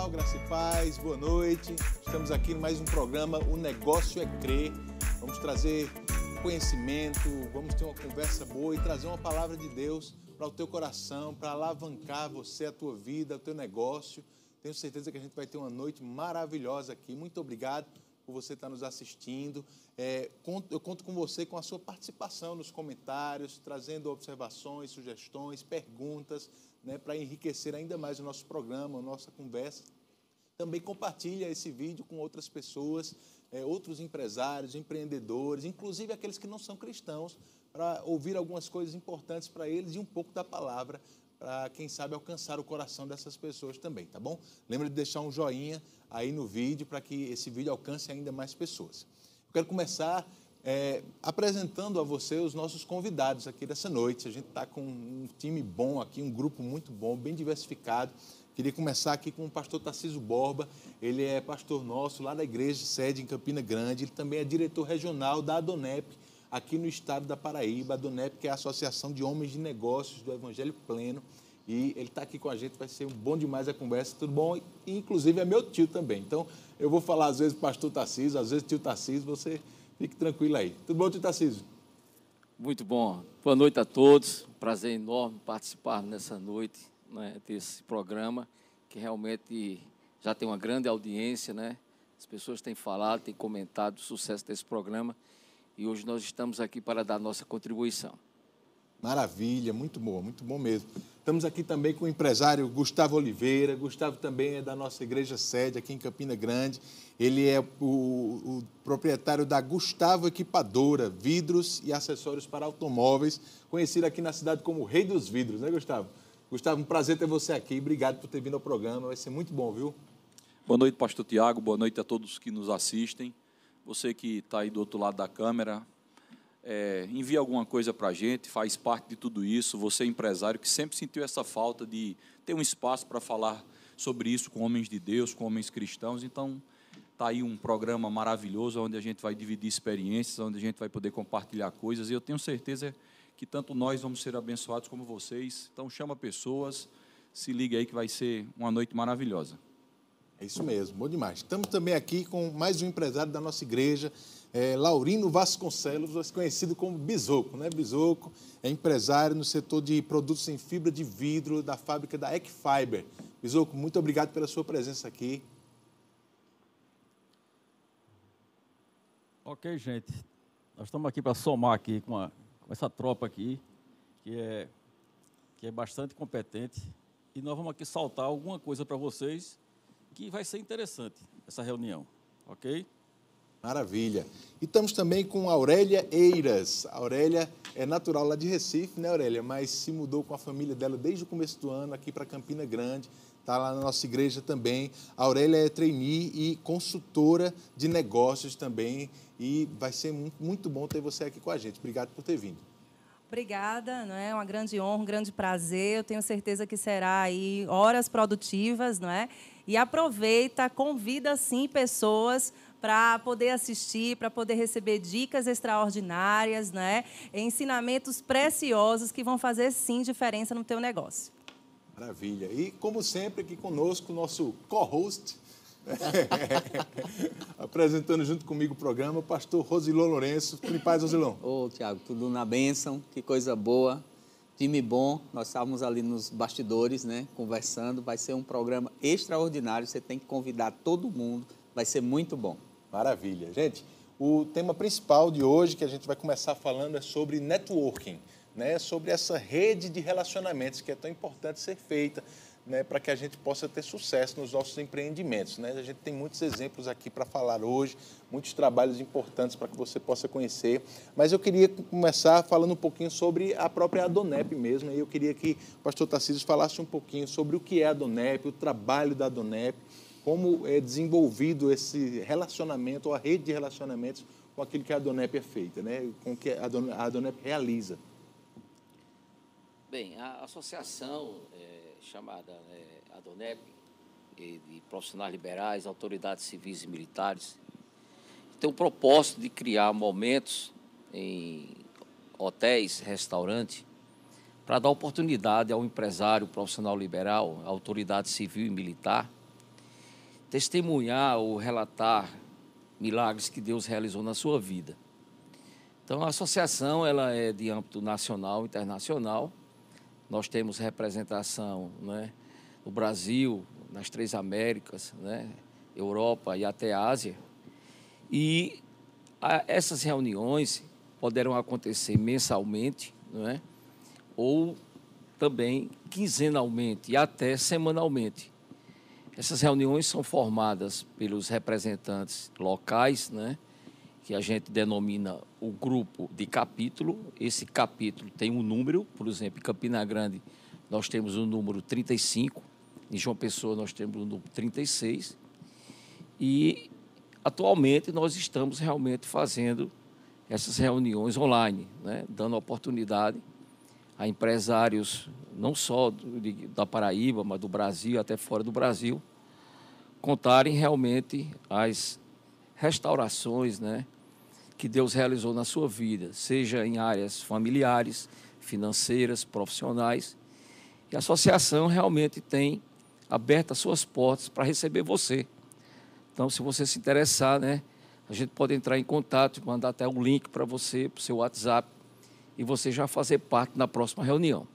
pessoal, graça e paz, boa noite. Estamos aqui em mais um programa O Negócio é Crer. Vamos trazer conhecimento, vamos ter uma conversa boa e trazer uma palavra de Deus para o teu coração, para alavancar você, a tua vida, o teu negócio. Tenho certeza que a gente vai ter uma noite maravilhosa aqui. Muito obrigado por você estar nos assistindo. É, eu conto com você com a sua participação nos comentários, trazendo observações, sugestões, perguntas, né, para enriquecer ainda mais o nosso programa, a nossa conversa. Também compartilha esse vídeo com outras pessoas, é, outros empresários, empreendedores, inclusive aqueles que não são cristãos, para ouvir algumas coisas importantes para eles e um pouco da palavra para, quem sabe, alcançar o coração dessas pessoas também, tá bom? Lembra de deixar um joinha aí no vídeo para que esse vídeo alcance ainda mais pessoas. Eu quero começar é, apresentando a você os nossos convidados aqui dessa noite. A gente está com um time bom aqui, um grupo muito bom, bem diversificado. Queria começar aqui com o pastor Tarciso Borba. Ele é pastor nosso lá da igreja sede em Campina Grande. Ele também é diretor regional da Adonep, aqui no estado da Paraíba. A Adonep, que é a Associação de Homens de Negócios do Evangelho Pleno. E ele está aqui com a gente, vai ser bom demais a conversa, tudo bom? E, inclusive é meu tio também. Então, eu vou falar às vezes pastor Tarciso, às vezes tio Tarciso, você fique tranquilo aí. Tudo bom, tio Tarciso? Muito bom. Boa noite a todos. Prazer enorme participar nessa noite né, desse programa, que realmente já tem uma grande audiência, né? As pessoas têm falado, têm comentado o sucesso desse programa e hoje nós estamos aqui para dar nossa contribuição. Maravilha, muito bom, muito bom mesmo. Estamos aqui também com o empresário Gustavo Oliveira. Gustavo também é da nossa igreja sede aqui em Campina Grande. Ele é o, o proprietário da Gustavo Equipadora, vidros e acessórios para automóveis, conhecido aqui na cidade como Rei dos Vidros, né, Gustavo? Gustavo, um prazer ter você aqui. Obrigado por ter vindo ao programa. Vai ser muito bom, viu? Boa noite, pastor Tiago. Boa noite a todos que nos assistem. Você que está aí do outro lado da câmera, é, envia alguma coisa para a gente, faz parte de tudo isso. Você, empresário, que sempre sentiu essa falta de ter um espaço para falar sobre isso com homens de Deus, com homens cristãos. Então, está aí um programa maravilhoso onde a gente vai dividir experiências, onde a gente vai poder compartilhar coisas. E eu tenho certeza que tanto nós vamos ser abençoados como vocês. Então chama pessoas, se liga aí que vai ser uma noite maravilhosa. É isso mesmo, bom demais. Estamos também aqui com mais um empresário da nossa igreja, é, Laurino Vasconcelos, conhecido como Bisoco, né? Bisoco é empresário no setor de produtos em fibra de vidro da fábrica da Equifiber. Bisoco, muito obrigado pela sua presença aqui. Ok, gente. Nós estamos aqui para somar aqui com a com essa tropa aqui, que é, que é bastante competente. E nós vamos aqui saltar alguma coisa para vocês que vai ser interessante essa reunião, ok? Maravilha. E estamos também com Aurélia Eiras. A Aurélia é natural lá de Recife, né, Aurélia? Mas se mudou com a família dela desde o começo do ano aqui para Campina Grande. Está lá na nossa igreja também. A Aurélia é trainee e consultora de negócios também e vai ser muito bom ter você aqui com a gente. Obrigado por ter vindo. Obrigada, não é uma grande honra, um grande prazer. Eu tenho certeza que será aí horas produtivas, não é? E aproveita, convida sim pessoas para poder assistir, para poder receber dicas extraordinárias, né? Ensinamentos preciosos que vão fazer sim diferença no teu negócio. Maravilha. E como sempre aqui conosco o nosso co-host Apresentando junto comigo o programa, o pastor Rosilon Lourenço. Tudo em paz, Rosilon? Ô, Tiago, tudo na bênção, que coisa boa. Time bom, nós estávamos ali nos bastidores, né, conversando. Vai ser um programa extraordinário, você tem que convidar todo mundo, vai ser muito bom. Maravilha. Gente, o tema principal de hoje que a gente vai começar falando é sobre networking, né, sobre essa rede de relacionamentos que é tão importante ser feita né, para que a gente possa ter sucesso nos nossos empreendimentos. Né? A gente tem muitos exemplos aqui para falar hoje, muitos trabalhos importantes para que você possa conhecer. Mas eu queria começar falando um pouquinho sobre a própria Adonep mesmo. E eu queria que o pastor Tarcísio falasse um pouquinho sobre o que é a Adonep, o trabalho da Adonep, como é desenvolvido esse relacionamento, ou a rede de relacionamentos com aquilo que a Adonep é feita, né? com o que a Adonep realiza. Bem, a associação chamada né, ADONEP, de profissionais liberais, autoridades civis e militares, tem o propósito de criar momentos em hotéis, restaurantes, para dar oportunidade ao empresário profissional liberal, autoridade civil e militar, testemunhar ou relatar milagres que Deus realizou na sua vida. Então, a associação ela é de âmbito nacional, internacional. Nós temos representação né, no Brasil, nas três Américas, né, Europa e até Ásia. E a, essas reuniões poderão acontecer mensalmente, não é? ou também quinzenalmente e até semanalmente. Essas reuniões são formadas pelos representantes locais, né? que a gente denomina o grupo de capítulo. Esse capítulo tem um número, por exemplo, em Campina Grande nós temos o número 35, em João Pessoa nós temos o número 36. E atualmente nós estamos realmente fazendo essas reuniões online, né? dando oportunidade a empresários, não só do, de, da Paraíba, mas do Brasil, até fora do Brasil, contarem realmente as restaurações né? Que Deus realizou na sua vida, seja em áreas familiares, financeiras, profissionais. E a associação realmente tem aberto as suas portas para receber você. Então, se você se interessar, né, a gente pode entrar em contato, mandar até um link para você, para o seu WhatsApp, e você já fazer parte na próxima reunião.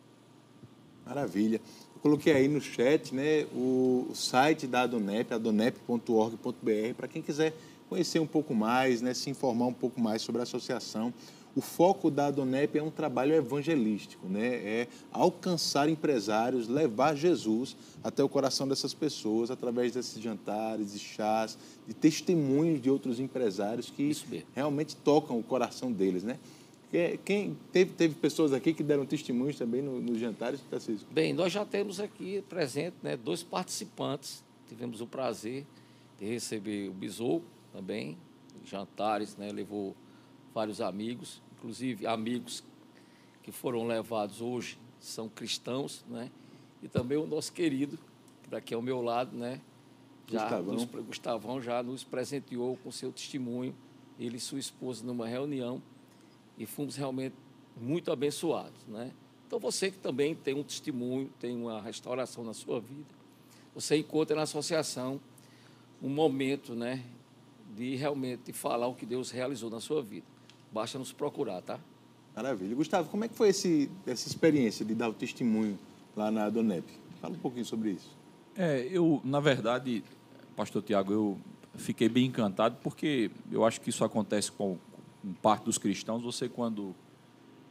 Maravilha. Eu coloquei aí no chat né, o, site da Adonep, adonep.org.br, para quem quiser conhecer um pouco mais, né, se informar um pouco mais sobre a associação. O foco da Adonep é um trabalho evangelístico, né? é alcançar empresários, levar Jesus até o coração dessas pessoas através desses jantares e chás, de testemunhos de outros empresários que realmente tocam o coração deles. Né? Quem teve, teve pessoas aqui que deram testemunhos também nos no jantares, Francisco? Bem, nós já temos aqui presente né, dois participantes. Tivemos o prazer de receber o Bisou também, jantares, né, levou vários amigos inclusive amigos que foram levados hoje são cristãos, né? E também o nosso querido, que daqui ao meu lado, né? Já Gustavão. Nos, Gustavão já nos presenteou com seu testemunho, ele e sua esposa numa reunião, e fomos realmente muito abençoados, né? Então você que também tem um testemunho, tem uma restauração na sua vida, você encontra na associação um momento, né, de realmente falar o que Deus realizou na sua vida. Basta nos procurar, tá? Maravilha. Gustavo, como é que foi esse, essa experiência de dar o testemunho lá na Donep? Fala um pouquinho sobre isso. É, eu, na verdade, pastor Tiago, eu fiquei bem encantado porque eu acho que isso acontece com, com parte dos cristãos. Você, quando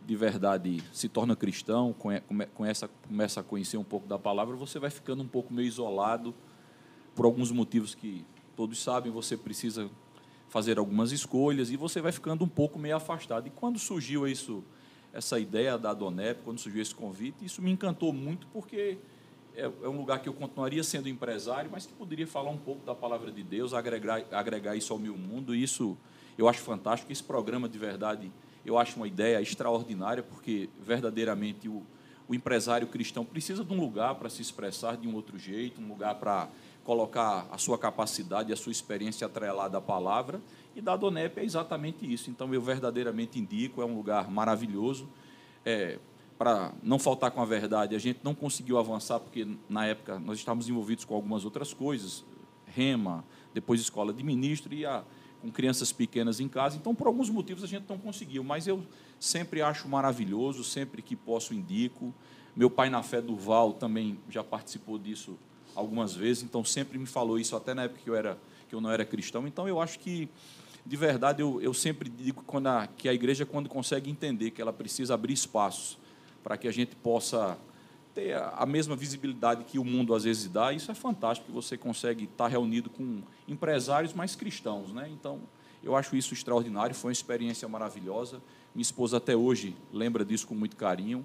de verdade se torna cristão, começa, começa a conhecer um pouco da palavra, você vai ficando um pouco meio isolado por alguns motivos que todos sabem. Você precisa fazer algumas escolhas e você vai ficando um pouco meio afastado. E quando surgiu isso, essa ideia da Donep, quando surgiu esse convite, isso me encantou muito porque é, é, um lugar que eu continuaria sendo empresário, mas que poderia falar um pouco da palavra de Deus, agregar, agregar isso ao meu mundo. E isso eu acho fantástico. Esse programa, de verdade, eu acho uma ideia extraordinária, porque verdadeiramente o, o empresário cristão precisa de um lugar para se expressar de um outro jeito, um lugar para colocar a sua capacidade, a sua experiência atrelada à palavra, e da Donep é exatamente isso. Então, eu verdadeiramente indico, é um lugar maravilhoso. É, para não faltar com a verdade, a gente não conseguiu avançar, porque na época nós estávamos envolvidos com algumas outras coisas, rema, depois escola de ministro, e a, com crianças pequenas em casa. Então, por alguns motivos, a gente não conseguiu, mas eu sempre acho maravilhoso, sempre que posso indico. Meu pai na fé Durval também já participou disso algumas vezes, então sempre me falou isso, até na época que eu, era, que eu não era cristão. Então eu acho que, de verdade, eu, eu sempre digo a, que a igreja, quando consegue entender que ela precisa abrir espaços para que a gente possa ter a mesma visibilidade que o mundo às vezes dá, isso é fantástico, que você consegue estar reunido com empresários mais cristãos. Né? Então, eu acho isso extraordinário, foi uma experiência maravilhosa. Minha esposa até hoje lembra disso com muito carinho.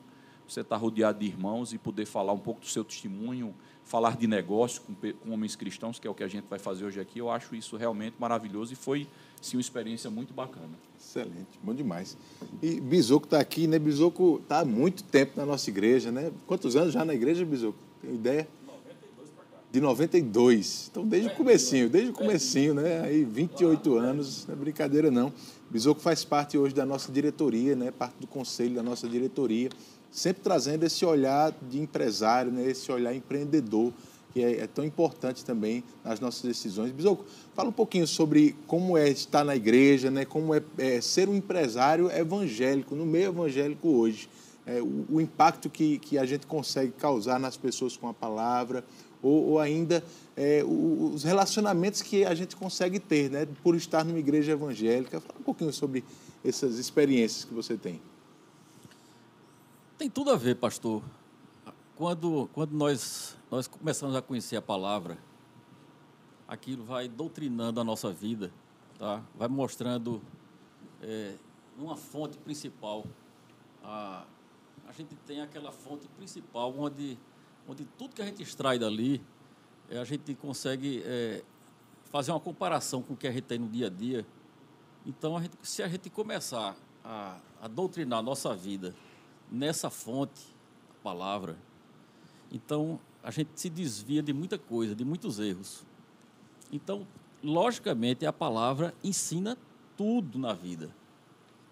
Você estar rodeado de irmãos e poder falar um pouco do seu testemunho, falar de negócio com, com, homens cristãos, que é o que a gente vai fazer hoje aqui, eu acho isso realmente maravilhoso e foi, sim, uma experiência muito bacana. Excelente, bom demais. E Bisoco está aqui, né? Bisoco está há muito tempo na nossa igreja, né? Quantos anos já na igreja, Bisoco? Tem ideia? De 92. Então, desde o comecinho, desde o comecinho, né? Aí, 28 anos, não é brincadeira não. Bisoco faz parte hoje da nossa diretoria, né? Parte do conselho da nossa diretoria sempre trazendo esse olhar de empresário, né, esse olhar empreendedor que é, é tão importante também nas nossas decisões. Bisoco, fala um pouquinho sobre como é estar na igreja, né? como é, é ser um empresário evangélico, no meio evangélico hoje. É, o, o, impacto que, que a gente consegue causar nas pessoas com a palavra, ou, ou ainda é, os relacionamentos que a gente consegue ter, né? por estar numa igreja evangélica. Fala um pouquinho sobre essas experiências que você tem. Tem tudo a ver, pastor. Quando, quando nós, nós começamos a conhecer a palavra, aquilo vai doutrinando a nossa vida, tá? vai mostrando é, uma fonte principal. A, a gente tem aquela fonte principal onde, onde tudo que a gente extrai dali, é, a gente consegue é, fazer uma comparação com o que a gente tem no dia a dia. Então, a gente, se a gente começar a, a doutrinar a nossa vida nessa fonte, a palavra, então a gente se desvia de muita coisa, de muitos erros. Então, logicamente, a palavra ensina tudo na vida.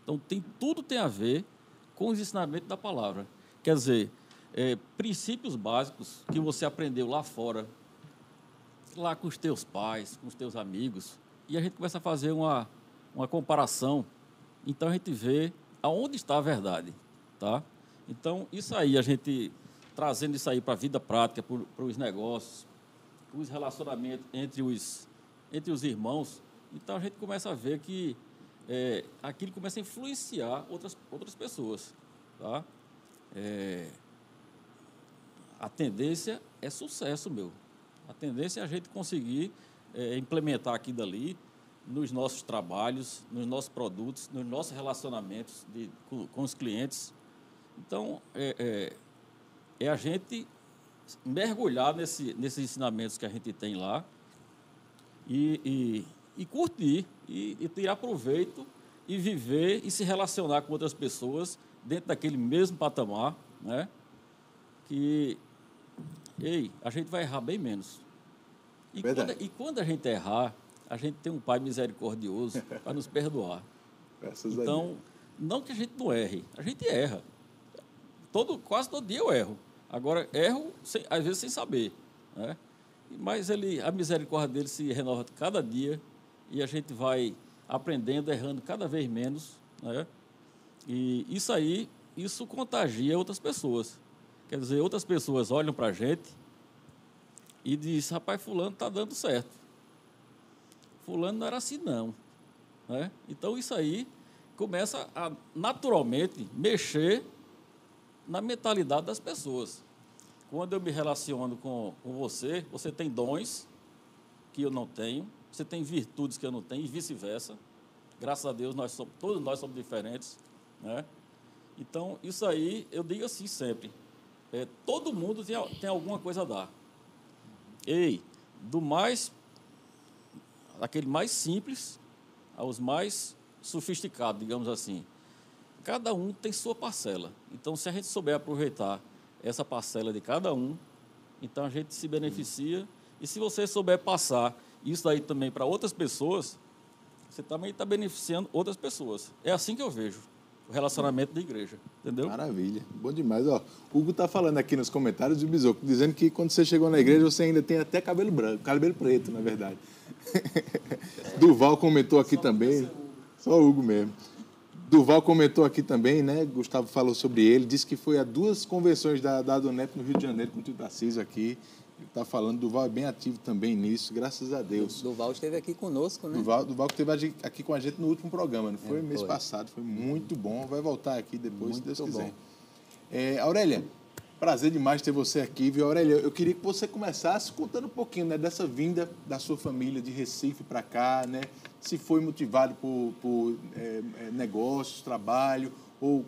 Então, tem, tudo tem a ver com os ensinamentos da palavra. Quer dizer, é, princípios básicos que você aprendeu lá fora, lá com os teus pais, com os teus amigos, e a gente começa a fazer uma, uma comparação. Então, a gente vê aonde está a verdade. Tá? Então, isso aí, a gente trazendo isso aí para a vida prática, para os negócios, os relacionamentos entre os, entre os irmãos, então a gente começa a ver que é, aquilo começa a influenciar outras, outras pessoas. Tá? É, a tendência é sucesso, meu. A tendência é a gente conseguir é, implementar aquilo ali nos nossos trabalhos, nos nossos produtos, nos nossos relacionamentos de, com, com os clientes. Então, é, é, é, a gente mergulhar nesse, nesses ensinamentos que a gente tem lá e, e, e curtir, e, e tirar proveito, e viver e se relacionar com outras pessoas dentro daquele mesmo patamar, né? Que, ei, a gente vai errar bem menos. E, quando, e quando a gente errar, a gente tem um Pai misericordioso para nos perdoar. Graças então, não que a gente não erre, a gente erra todo, quase todo dia eu erro. Agora, erro, sem, às vezes, sem saber. Né? Mas ele, a misericórdia dele se renova cada dia e a gente vai aprendendo, errando cada vez menos. Né? E isso aí, isso contagia outras pessoas. Quer dizer, outras pessoas olham para a gente e dizem, rapaz, fulano está dando certo. Fulano não era assim, não. Né? Então, isso aí começa a, naturalmente, mexer na mentalidade das pessoas. Quando eu me relaciono com, com você, você tem dons que eu não tenho, você tem virtudes que eu não tenho e vice-versa. Graças a Deus, nós somos, todos nós somos diferentes. Né? Então, isso aí, eu digo assim sempre. É, todo mundo tem, tem alguma coisa a dar. Ei, do mais, daquele mais simples aos mais sofisticados, digamos assim cada um tem sua parcela. Então, se a gente souber aproveitar essa parcela de cada um, então a gente se beneficia. E se você souber passar isso aí também para outras pessoas, você também está beneficiando outras pessoas. É assim que eu vejo o relacionamento da igreja, entendeu? Maravilha, bom demais. Ó, Hugo está falando aqui nos comentários do Bisoco, dizendo que quando você chegou na igreja você ainda tem até cabelo branco, cabelo preto, na verdade. Duval comentou aqui também, só o Hugo mesmo. Duval comentou aqui também, né? Gustavo falou sobre ele, disse que foi a duas convenções da, da Adonep no Rio de Janeiro com o Tio Tarcísio aqui. Ele está falando, Duval é bem ativo também nisso, graças a Deus. Duval esteve aqui conosco, né? Duval, Duval esteve aqui com a gente no último programa, não foi? É, Mês foi. passado, foi muito bom. Vai voltar aqui depois, muito se Deus quiser. Bom. É, Aurélia, Prazer demais ter você aqui, viu, Aurélia? Eu queria que você começasse contando um pouquinho né, dessa vinda da sua família de Recife para cá, né? Se foi motivado por, por é, é negócios, trabalho, ou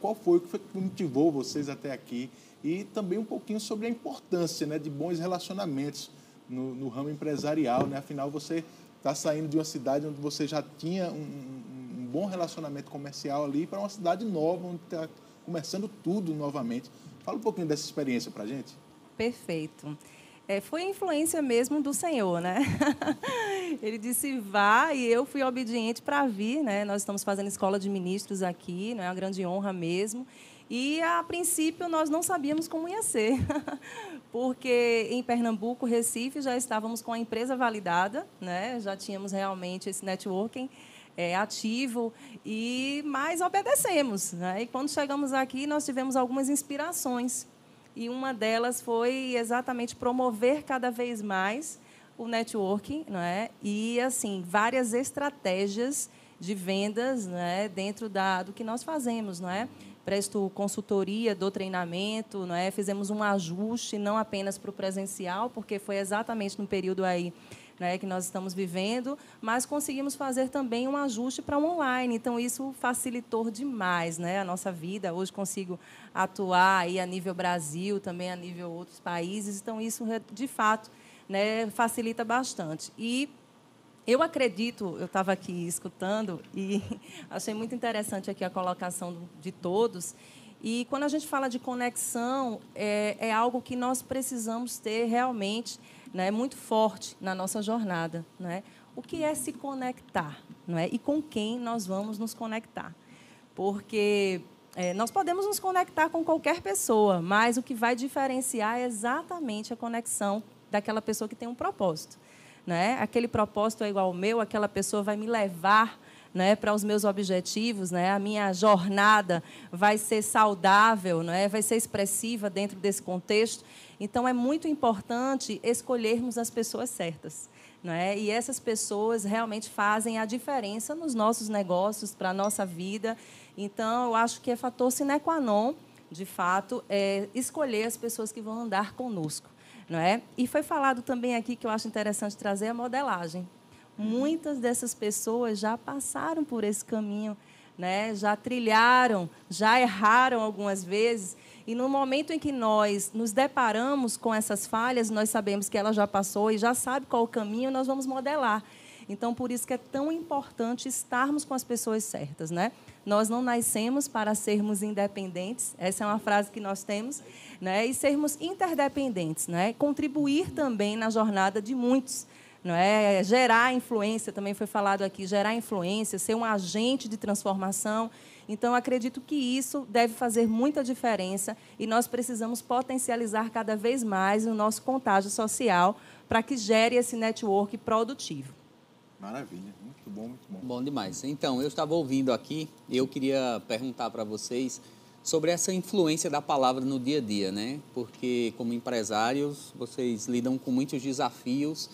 qual foi o que motivou vocês até aqui? E também um pouquinho sobre a importância né, de bons relacionamentos no, no ramo empresarial, né? Afinal, você está saindo de uma cidade onde você já tinha um, um, um bom relacionamento comercial ali para uma cidade nova, onde está começando tudo novamente. Fala um pouquinho dessa experiência para a gente. Perfeito. É, foi influência mesmo do Senhor, né? Ele disse vá e eu fui obediente para vir, né? Nós estamos fazendo escola de ministros aqui, não é uma grande honra mesmo. E, a princípio, nós não sabíamos como ia ser, porque em Pernambuco, Recife, já estávamos com a empresa validada, né? já tínhamos realmente esse networking é, ativo, e mas obedecemos. Né? E quando chegamos aqui, nós tivemos algumas inspirações. E uma delas foi exatamente promover cada vez mais o networking, não é? E assim várias estratégias de vendas, né? Dentro da do que nós fazemos, não é? Presto consultoria do treinamento, não é? Fizemos um ajuste não apenas para o presencial, porque foi exatamente no período aí né, que nós estamos vivendo, mas conseguimos fazer também um ajuste para o online. Então, isso facilitou demais né, a nossa vida. Hoje consigo atuar aí a nível Brasil, também a nível outros países. Então, isso, de fato, né, facilita bastante. E eu acredito, eu estava aqui escutando e achei muito interessante aqui a colocação de todos. E quando a gente fala de conexão, é, é algo que nós precisamos ter realmente né, muito forte na nossa jornada. Né? O que é se conectar? Não é? E com quem nós vamos nos conectar? Porque é, nós podemos nos conectar com qualquer pessoa, mas o que vai diferenciar é exatamente a conexão daquela pessoa que tem um propósito. Né? Aquele propósito é igual ao meu, aquela pessoa vai me levar né, para os meus objetivos, né, a minha jornada vai ser saudável, né, vai ser expressiva dentro desse contexto. Então, é muito importante escolhermos as pessoas certas. Né? E essas pessoas realmente fazem a diferença nos nossos negócios, para a nossa vida. Então, eu acho que é fator sine qua non, de fato, é escolher as pessoas que vão andar conosco. Não é? E foi falado também aqui que eu acho interessante trazer a modelagem. Muitas dessas pessoas já passaram por esse caminho, né? já trilharam, já erraram algumas vezes e no momento em que nós nos deparamos com essas falhas, nós sabemos que ela já passou e já sabe qual o caminho, nós vamos modelar. Então, por isso que é tão importante estarmos com as pessoas certas, né? Nós não nascemos para sermos independentes, essa é uma frase que nós temos, né? E sermos interdependentes, né? Contribuir também na jornada de muitos, não é? Gerar influência, também foi falado aqui, gerar influência, ser um agente de transformação. Então, acredito que isso deve fazer muita diferença e nós precisamos potencializar cada vez mais o nosso contágio social para que gere esse network produtivo. Maravilha, muito bom, muito bom. Bom demais. Então, eu estava ouvindo aqui eu queria perguntar para vocês sobre essa influência da palavra no dia a dia, né? Porque, como empresários, vocês lidam com muitos desafios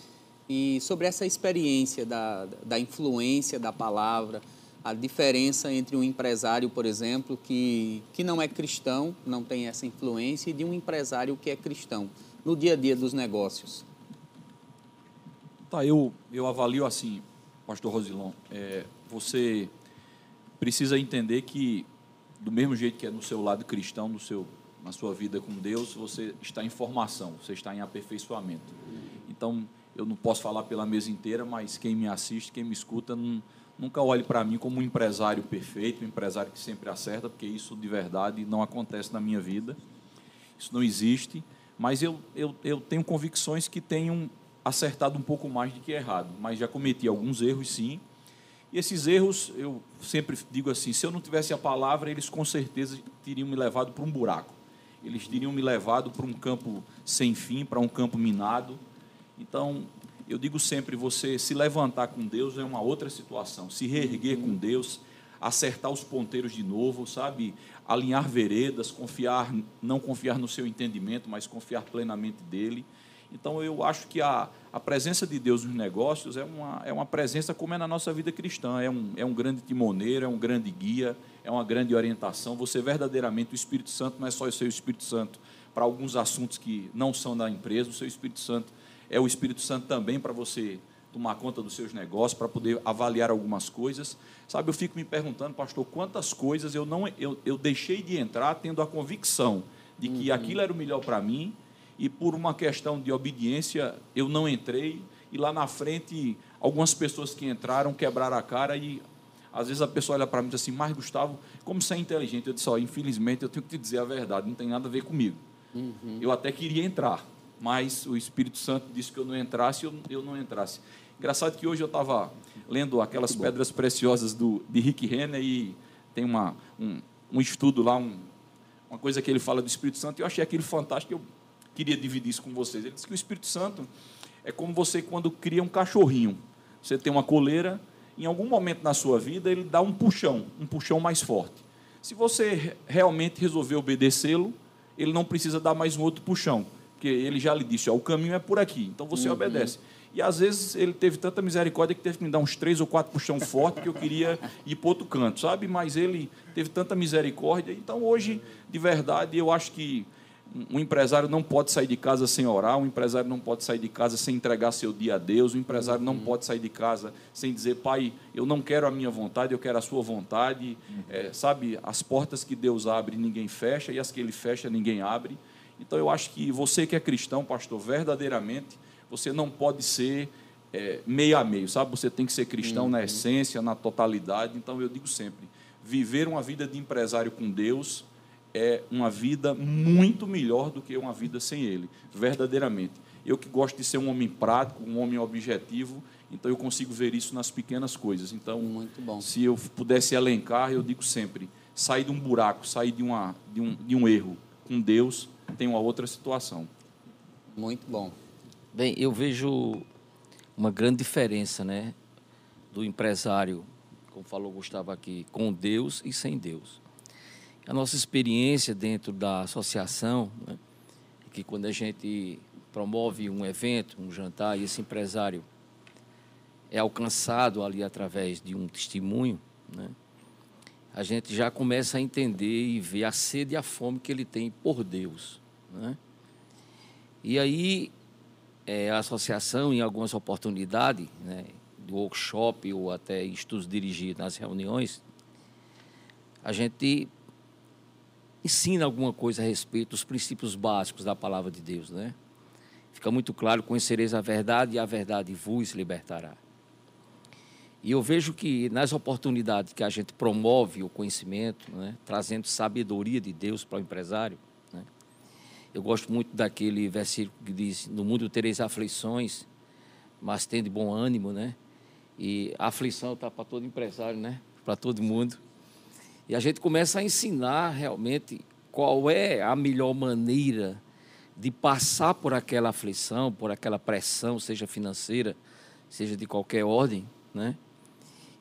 e sobre essa experiência da, da influência da palavra a diferença entre um empresário, por exemplo, que, que não é cristão, não tem essa influência, e de um empresário que é cristão, no dia a dia dos negócios? Tá, eu, eu avalio assim, pastor Rosilon, é, você precisa entender que, do mesmo jeito que é no seu lado cristão, no seu, na sua vida com Deus, você está em formação, você está em aperfeiçoamento. Então, eu não posso falar pela mesa inteira, mas quem me assiste, quem me escuta, não Nunca olhe para mim como um empresário perfeito, um empresário que sempre acerta, porque isso de verdade não acontece na minha vida. Isso não existe. Mas eu, eu, eu tenho convicções que tenho acertado um pouco mais do que errado. Mas já cometi alguns erros, sim. E esses erros, eu sempre digo assim: se eu não tivesse a palavra, eles com certeza teriam me levado para um buraco. Eles teriam me levado para um campo sem fim, para um campo minado. Então, eu digo sempre, você se levantar com Deus é uma outra situação. Se reerguer com Deus, acertar os ponteiros de novo, sabe? Alinhar veredas, confiar, não confiar no seu entendimento, mas confiar plenamente dele. Então, eu acho que a, a presença de Deus nos negócios é uma, é uma presença como é na nossa vida cristã. É um, é um grande timoneiro, é um grande guia, é uma grande orientação. Você verdadeiramente, o Espírito Santo não é só o seu Espírito Santo para alguns assuntos que não são da empresa, o seu Espírito Santo é o Espírito Santo também para você tomar conta dos seus negócios, para poder avaliar algumas coisas. Sabe, eu fico me perguntando, pastor, quantas coisas eu não eu, eu deixei de entrar tendo a convicção de que uhum. aquilo era o melhor para mim e por uma questão de obediência eu não entrei e lá na frente algumas pessoas que entraram quebraram a cara e às vezes a pessoa olha para mim e diz assim, mas Gustavo, como você é inteligente? Eu disse, ó, infelizmente eu tenho que te dizer a verdade, não tem nada a ver comigo. Uhum. Eu até queria entrar, mas o Espírito Santo disse que eu não entrasse, eu, eu não entrasse. Engraçado que hoje eu estava lendo aquelas pedras preciosas do, de Rick Renner e tem uma, um, um estudo lá, um, uma coisa que ele fala do Espírito Santo, eu achei aquilo fantástico, eu queria dividir isso com vocês. Ele diz que o Espírito Santo é como você quando cria um cachorrinho. Você tem uma coleira, em algum momento na sua vida ele dá um puxão, um puxão mais forte. Se você realmente resolver obedecê-lo, ele não precisa dar mais um outro puxão, porque ele já lhe disse, ó, o caminho é por aqui, então você uhum. obedece. E às vezes ele teve tanta misericórdia que teve que me dar uns três ou quatro puxão forte que eu queria ir para outro canto, sabe? Mas ele teve tanta misericórdia. Então hoje, de verdade, eu acho que um empresário não pode sair de casa sem orar, um empresário não pode sair de casa sem entregar seu dia a Deus, um empresário não uhum. pode sair de casa sem dizer, pai, eu não quero a minha vontade, eu quero a sua vontade. Uhum. É, sabe, as portas que Deus abre, ninguém fecha, e as que ele fecha, ninguém abre. Então eu acho que você que é cristão, pastor, verdadeiramente, você não pode ser é, meio a meio, sabe? Você tem que ser cristão uhum. na essência, na totalidade. Então eu digo sempre, viver uma vida de empresário com Deus é uma vida muito melhor do que uma vida sem Ele, verdadeiramente. Eu que gosto de ser um homem prático, um homem objetivo, então eu consigo ver isso nas pequenas coisas. Então, se eu pudesse elencar, eu digo sempre: sair de um buraco, sair de, uma, de, um, de um erro com Deus, tem uma outra situação. Muito bom. Bem, eu vejo uma grande diferença, né, do empresário, como falou Gustavo aqui, com Deus e sem Deus a nossa experiência dentro da associação, né, que quando a gente promove um evento, um jantar, e esse empresário é alcançado ali através de um testemunho, né, a gente já começa a entender e ver a sede e a fome que ele tem por Deus. Né? E aí, é, a associação, em algumas oportunidades, né, do workshop ou até estudos dirigidos nas reuniões, a gente ensina alguma coisa a respeito dos princípios básicos da palavra de Deus, né? Fica muito claro: conhecereis a verdade e a verdade vos libertará. E eu vejo que nas oportunidades que a gente promove o conhecimento, né, trazendo sabedoria de Deus para o empresário, né, eu gosto muito daquele versículo que diz: No mundo tereis aflições, mas tende bom ânimo, né? E a aflição está para todo empresário, né? Para todo mundo. E a gente começa a ensinar realmente qual é a melhor maneira de passar por aquela aflição, por aquela pressão, seja financeira, seja de qualquer ordem, né?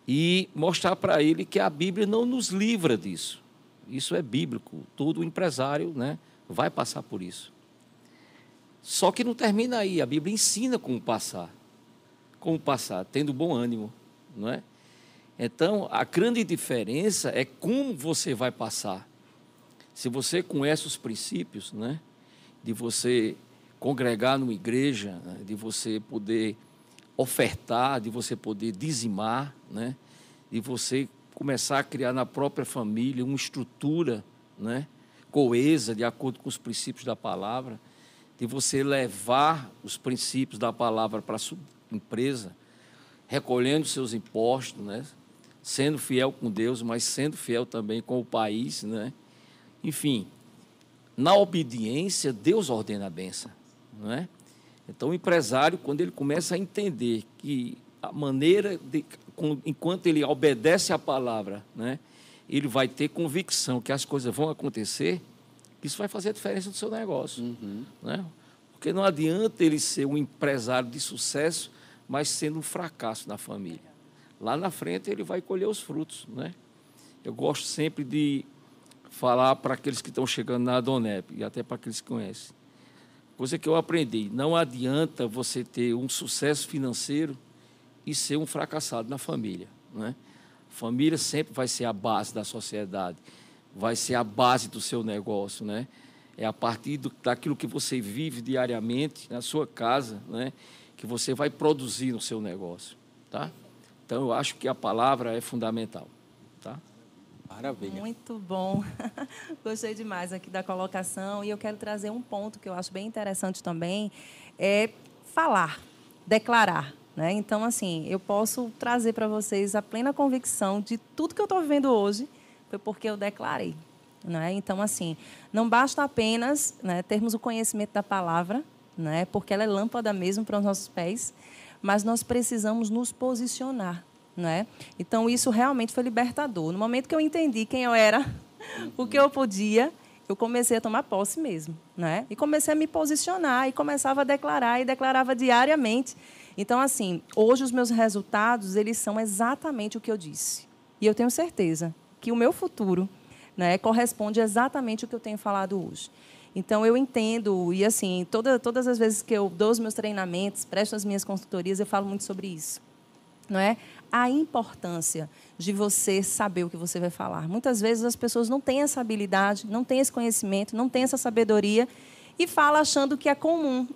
E mostrar para ele que a Bíblia não nos livra disso. Isso é bíblico. Todo empresário, né, vai passar por isso. Só que não termina aí. A Bíblia ensina como passar. Como passar, tendo bom ânimo, não é? Então, a grande diferença é como você vai passar. Se você conhece os princípios, né, de você congregar numa igreja, né, de você poder ofertar, de você poder dizimar, né, de você começar a criar na própria família uma estrutura, né, coesa de acordo com os princípios da palavra, de você levar os princípios da palavra para a sua empresa, recolhendo seus impostos, né, sendo fiel com Deus, mas sendo fiel também com o país, né? Enfim, na obediência, Deus ordena a benção, não é? Então, o empresário, quando ele começa a entender que a maneira, de, enquanto ele obedece à palavra, né, ele vai ter convicção que as coisas vão acontecer, isso vai fazer a diferença no seu negócio. Uhum. Né? Porque não adianta ele ser um empresário de sucesso, mas sendo um fracasso na família lá na frente ele vai colher os frutos, né? Eu gosto sempre de falar para aqueles que estão chegando na Adonep e até para aqueles que conhecem. Coisa que eu aprendi, não adianta você ter um sucesso financeiro e ser um fracassado na família, né? Família sempre vai ser a base da sociedade, vai ser a base do seu negócio, né? É a partir do, daquilo que você vive diariamente na sua casa, né? Que você vai produzir no seu negócio, tá? Então, eu acho que a palavra é fundamental. Tá? Maravilha. Muito bom. Gostei demais aqui da colocação. E eu quero trazer um ponto que eu acho bem interessante também, é falar, declarar. Né? Então, assim, eu posso trazer para vocês a plena convicção de tudo que eu estou vivendo hoje foi porque eu declarei. Né? Então, assim, não basta apenas né, termos o conhecimento da palavra, né, porque ela é lâmpada mesmo para os nossos pés, mas nós precisamos nos posicionar. Né? Então, isso realmente foi libertador. No momento que eu entendi quem eu era, o que eu podia, eu comecei a tomar posse mesmo, né? E comecei a me posicionar e começava a declarar e declarava diariamente. Então, assim, hoje os meus resultados, eles são exatamente o que eu disse. E eu tenho certeza que o meu futuro né, corresponde exatamente ao que eu tenho falado hoje. Então, eu entendo, e assim, toda, todas as vezes que eu dou os meus treinamentos, presto as minhas consultorias, eu falo muito sobre isso. Não é? A importância de você saber o que você vai falar. Muitas vezes as pessoas não têm essa habilidade, não têm esse conhecimento, não têm essa sabedoria e fala achando que é comum.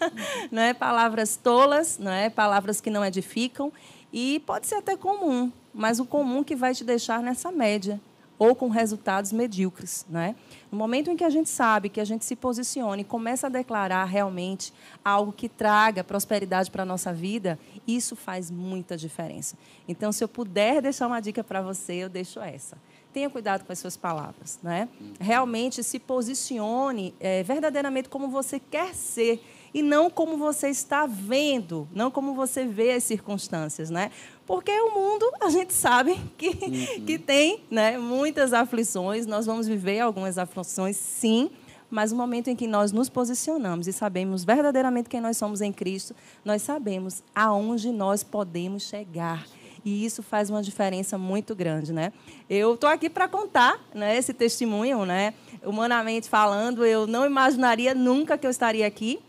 não é? Palavras tolas, não é? palavras que não edificam. E pode ser até comum, mas o comum que vai te deixar nessa média ou com resultados medíocres. Não é? No momento em que a gente sabe, que a gente se posicione e começa a declarar realmente algo que traga prosperidade para a nossa vida, isso faz muita diferença. Então, se eu puder deixar uma dica para você, eu deixo essa. Tenha cuidado com as suas palavras. Né? Realmente se posicione é, verdadeiramente como você quer ser e não como você está vendo, não como você vê as circunstâncias, né? Porque o mundo, a gente sabe que, uhum. que tem né, muitas aflições, nós vamos viver algumas aflições, sim, mas no momento em que nós nos posicionamos e sabemos verdadeiramente quem nós somos em Cristo, nós sabemos aonde nós podemos chegar. E isso faz uma diferença muito grande, né? Eu estou aqui para contar né, esse testemunho, né? Humanamente falando, eu não imaginaria nunca que eu estaria aqui,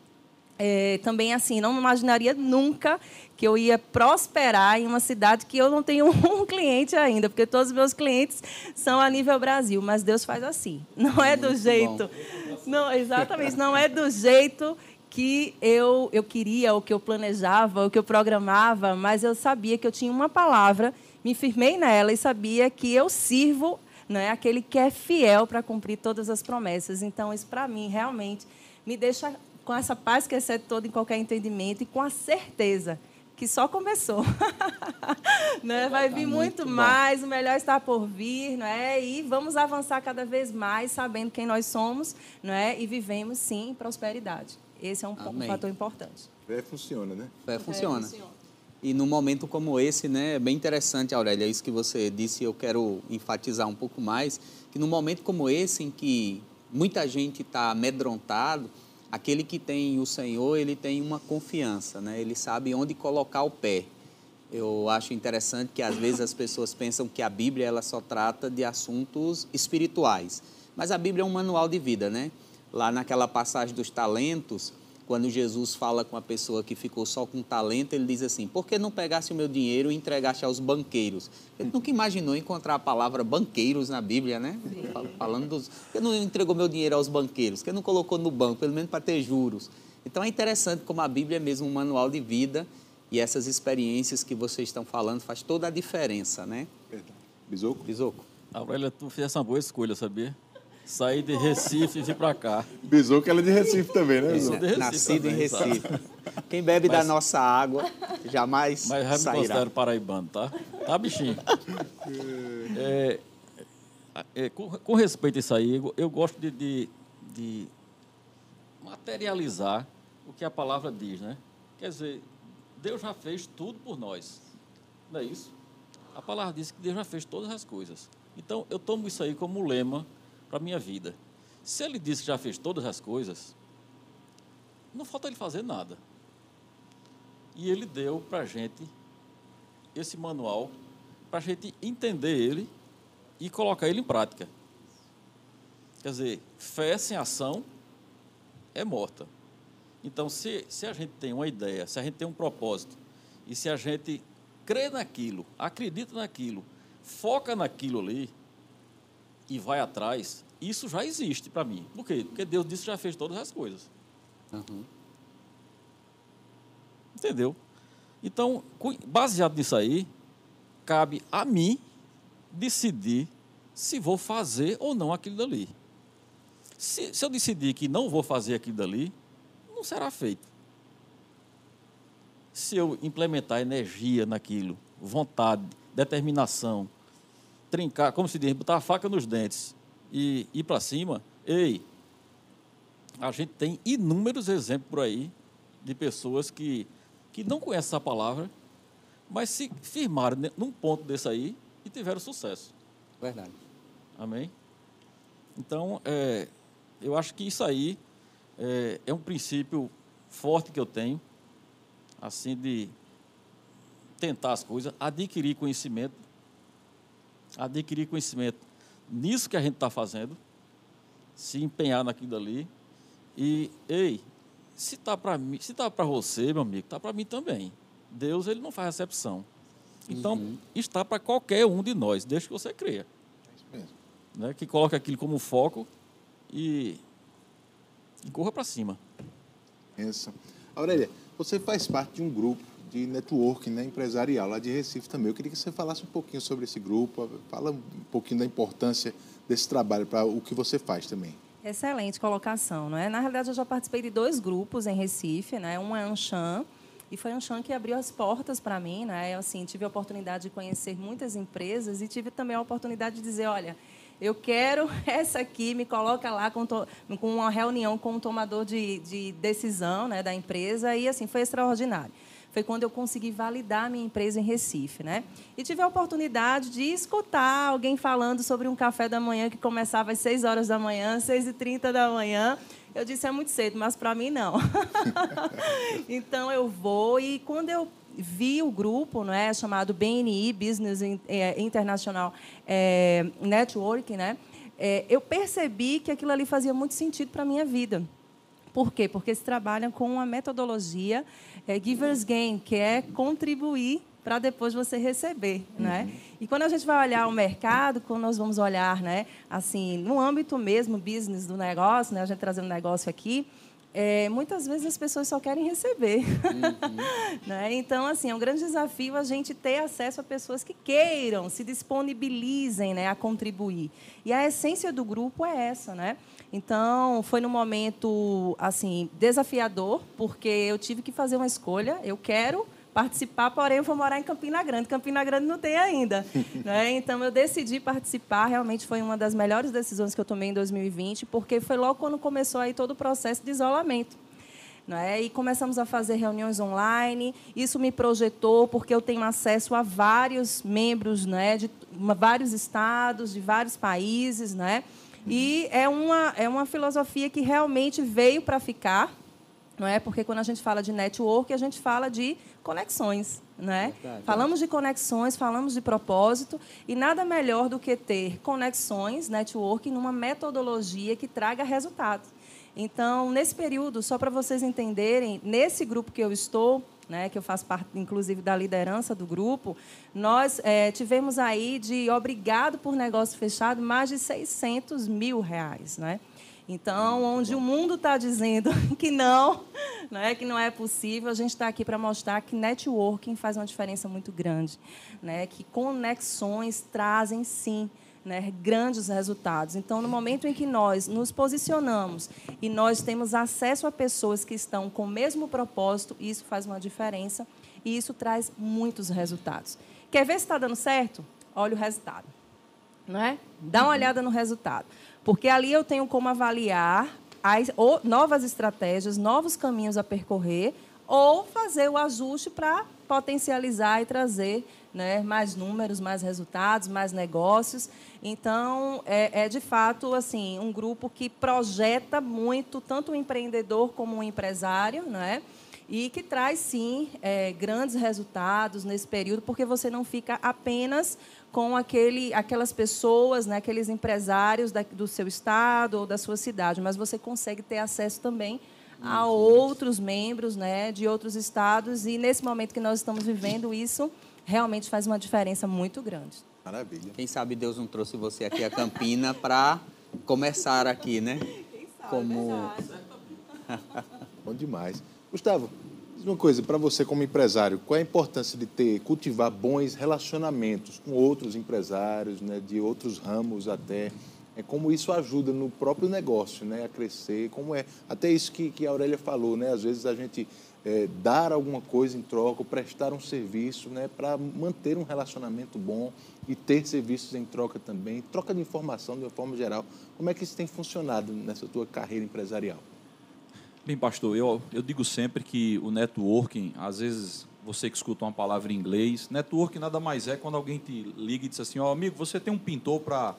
é, também assim, não imaginaria nunca que eu ia prosperar em uma cidade que eu não tenho um cliente ainda, porque todos os meus clientes são a nível Brasil, mas Deus faz assim. Não é do Muito jeito. Bom. Não, exatamente, não é do jeito que eu, eu queria, o que eu planejava, o que eu programava, mas eu sabia que eu tinha uma palavra, me firmei nela e sabia que eu sirvo né, aquele que é fiel para cumprir todas as promessas. Então, isso para mim realmente me deixa com essa paz que excede todo em qualquer entendimento e com a certeza que só começou. né? Vai vir muito, muito mais, o melhor está por vir, não é? E vamos avançar cada vez mais, sabendo quem nós somos, não é? E vivemos sim em prosperidade. Esse é um, um fator importante. Fé funciona, né? Fé funciona. funciona. E num momento como esse, né, é bem interessante, Aurélia, isso que você disse, eu quero enfatizar um pouco mais, que num momento como esse, em que muita gente está amedrontado, aquele que tem o Senhor, ele tem uma confiança, né? Ele sabe onde colocar o pé. Eu acho interessante que às vezes as pessoas pensam que a Bíblia ela só trata de assuntos espirituais, mas a Bíblia é um manual de vida, né? Lá naquela passagem dos talentos, quando Jesus fala com a pessoa que ficou só com talento, ele diz assim: Por que não pegasse o meu dinheiro e entregasse aos banqueiros? Ele nunca imaginou encontrar a palavra banqueiros na Bíblia, né? Falando dos. Por que não entregou meu dinheiro aos banqueiros? Por que não colocou no banco, pelo menos para ter juros? Então é interessante como a Bíblia é mesmo um manual de vida e essas experiências que vocês estão falando faz toda a diferença, né? Verdade. Bisoco? Bisoco. Aurélia, tu fez uma boa escolha, sabia? Saí de Recife e vim para cá. Bisou que ela é de Recife também, né? Bisou? Recife Nascido também, em Recife. Sabe? Quem bebe mas, da nossa água jamais Mas já me considero paraibano, tá? Tá, bichinho? É, é, com, com, respeito a isso aí, eu gosto de, de, de materializar o que a palavra diz, né? Quer dizer, Deus já fez tudo por nós. Não é isso? A palavra diz que Deus já fez todas as coisas. Então, eu tomo isso aí como lema para a minha vida. Se ele disse que já fez todas as coisas, não falta ele fazer nada. E ele deu para a gente esse manual para a gente entender ele e colocar ele em prática. Quer dizer, fé sem ação é morta. Então, se, se a gente tem uma ideia, se a gente tem um propósito, e se a gente crê naquilo, acredita naquilo, foca naquilo ali, e vai atrás, isso já existe para mim. Por quê? Porque Deus disse que já fez todas as coisas. Uhum. Entendeu? Então, baseado nisso aí, cabe a mim decidir se vou fazer ou não aquilo dali. Se, se eu decidir que não vou fazer aquilo dali, não será feito. Se eu implementar energia naquilo, vontade, determinação, trincar, como se diz, botar a faca nos dentes e ir para cima, ei, a gente tem inúmeros exemplos por aí de pessoas que, que não conhecem essa palavra, mas se firmaram num ponto desse aí e tiveram sucesso. Verdade. Amém? Então, é, eu acho que isso aí é, é um princípio forte que eu tenho, assim, de tentar as coisas, adquirir conhecimento, adquirir conhecimento nisso que a gente está fazendo, se empenhar naquilo ali e, ei, se está para mim, se está para você, meu amigo, está para mim também. Deus ele não faz recepção. Então uhum. está para qualquer um de nós, desde que você creia. É isso mesmo. Né? Que coloque aquilo como foco e, e corra para cima. Isso. Aurélia, você faz parte de um grupo de networking né, empresarial lá de Recife também. Eu queria que você falasse um pouquinho sobre esse grupo, fala um pouquinho da importância desse trabalho para o que você faz também. Excelente colocação, não é? Na realidade, eu já participei de dois grupos em Recife, né? Um é Anshan, e foi Anshan que abriu as portas para mim, né? Eu, assim, tive a oportunidade de conhecer muitas empresas e tive também a oportunidade de dizer, olha, eu quero essa aqui, me coloca lá com, to, com uma reunião com o um tomador de, de decisão né, da empresa, e assim, foi extraordinário foi quando eu consegui validar minha empresa em Recife, né? E tive a oportunidade de escutar alguém falando sobre um café da manhã que começava às 6 horas da manhã, 6 e 30 da manhã. Eu disse, é muito cedo, mas para mim não. então eu vou e quando eu vi o grupo, não é, chamado BNI Business é, International é, Network, né? É, eu percebi que aquilo ali fazia muito sentido para minha vida. Por quê? Porque eles trabalham com uma metodologia é, Giver's Gain, que é contribuir para depois você receber, né? Uhum. E quando a gente vai olhar o mercado, quando nós vamos olhar, né, assim, no âmbito mesmo business do negócio, né, a gente trazendo negócio aqui, é, muitas vezes as pessoas só querem receber. Uhum. né? Então, assim, é um grande desafio a gente ter acesso a pessoas que queiram, se disponibilizem né, a contribuir. E a essência do grupo é essa, né? Então, foi num momento assim desafiador, porque eu tive que fazer uma escolha. Eu quero participar, porém eu vou morar em Campina Grande. Campina Grande não tem ainda. né? Então, eu decidi participar. Realmente foi uma das melhores decisões que eu tomei em 2020, porque foi logo quando começou aí todo o processo de isolamento. Né? E começamos a fazer reuniões online. Isso me projetou, porque eu tenho acesso a vários membros né, de vários estados, de vários países. Né? E é uma, é uma filosofia que realmente veio para ficar, não é? Porque quando a gente fala de network, a gente fala de conexões, né? Falamos de conexões, falamos de propósito e nada melhor do que ter conexões, network, numa metodologia que traga resultados. Então, nesse período, só para vocês entenderem, nesse grupo que eu estou, né, que eu faço parte, inclusive, da liderança do grupo, nós é, tivemos aí de obrigado por negócio fechado mais de 600 mil reais, né? Então, onde o mundo está dizendo que não, né, que não é possível, a gente está aqui para mostrar que networking faz uma diferença muito grande, né, que conexões trazem sim né, grandes resultados. Então, no momento em que nós nos posicionamos e nós temos acesso a pessoas que estão com o mesmo propósito, isso faz uma diferença e isso traz muitos resultados. Quer ver se está dando certo? Olha o resultado. Não é? Dá uma olhada no resultado. Porque ali eu tenho como avaliar as, novas estratégias, novos caminhos a percorrer, ou fazer o ajuste para potencializar e trazer né, mais números, mais resultados, mais negócios. Então, é, é, de fato assim um grupo que projeta muito tanto o empreendedor como o empresário, né? e que traz sim é, grandes resultados nesse período, porque você não fica apenas com aquele, aquelas pessoas, né, aqueles empresários da, do seu estado ou da sua cidade, mas você consegue ter acesso também a outros membros né, de outros estados, e nesse momento que nós estamos vivendo, isso realmente faz uma diferença muito grande. Maravilha. Quem sabe Deus não trouxe você aqui a Campina para começar aqui, né? Quem sabe, Como... É Bom demais. Gustavo, diz uma coisa, para você como empresário, qual é a importância de ter, cultivar bons relacionamentos com outros empresários, né, de outros ramos até, é como isso ajuda no próprio negócio, né, a crescer, como é, até isso que, que a Aurélia falou, né, às vezes a gente é, dar alguma coisa em troca, prestar um serviço né, para manter um relacionamento bom e ter serviços em troca também, troca de informação de uma forma geral. Como é que isso tem funcionado nessa tua carreira empresarial? Bem, pastor, eu, eu digo sempre que o networking, às vezes você que escuta uma palavra em inglês, networking nada mais é quando alguém te liga e diz assim, ó, oh, amigo, você tem um pintor para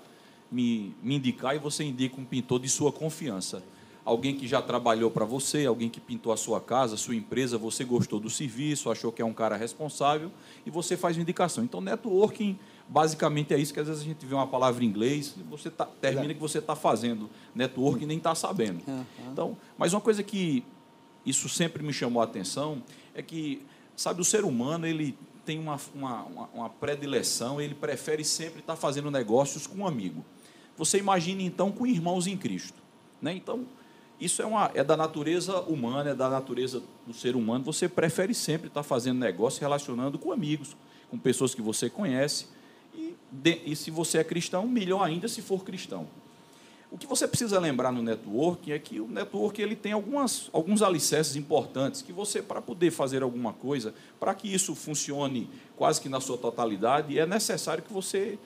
me, me indicar e você indica um pintor de sua confiança. Alguém que já trabalhou para você, alguém que pintou a sua casa, a sua empresa, você gostou do serviço, achou que é um cara responsável e você faz uma indicação. Então, networking basicamente é isso que às vezes a gente vê uma palavra em inglês e você tá, termina que você está fazendo networking e nem está sabendo. Então, mas uma coisa que isso sempre me chamou a atenção é que, sabe, o ser humano ele tem uma, uma, uma predileção, ele prefere sempre estar fazendo negócios com um amigo. Você imagine então com irmãos em Cristo. Né? Então, isso é, uma, é da natureza humana, é da natureza do ser humano. Você prefere sempre estar fazendo negócio, relacionando com amigos, com pessoas que você conhece. E, de, e se você é cristão, melhor ainda se for cristão. O que você precisa lembrar no networking é que o networking ele tem algumas, alguns alicerces importantes que você, para poder fazer alguma coisa, para que isso funcione quase que na sua totalidade, é necessário que você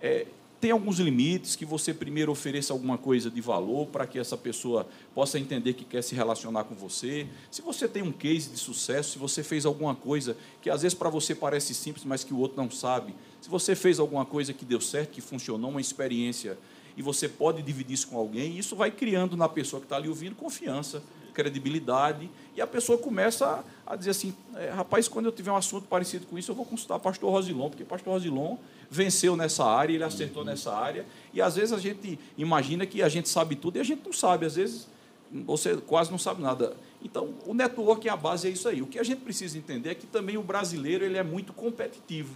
é, tenha alguns limites, que você primeiro ofereça alguma coisa de valor para que essa pessoa possa entender que quer se relacionar com você. Se você tem um case de sucesso, se você fez alguma coisa que às vezes para você parece simples, mas que o outro não sabe, se você fez alguma coisa que deu certo, que funcionou, uma experiência e você pode dividir isso com alguém, isso vai criando na pessoa que está ali ouvindo confiança, credibilidade, e a pessoa começa a, dizer assim, é, rapaz, quando eu tiver um assunto parecido com isso, eu vou consultar o pastor Rosilon, porque pastor Rosilon venceu nessa área, ele acertou nessa área, e às vezes a gente imagina que a gente sabe tudo, e a gente não sabe, às vezes você quase não sabe nada. Então, o network, a base é isso aí. O que a gente precisa entender é que também o brasileiro ele é muito competitivo.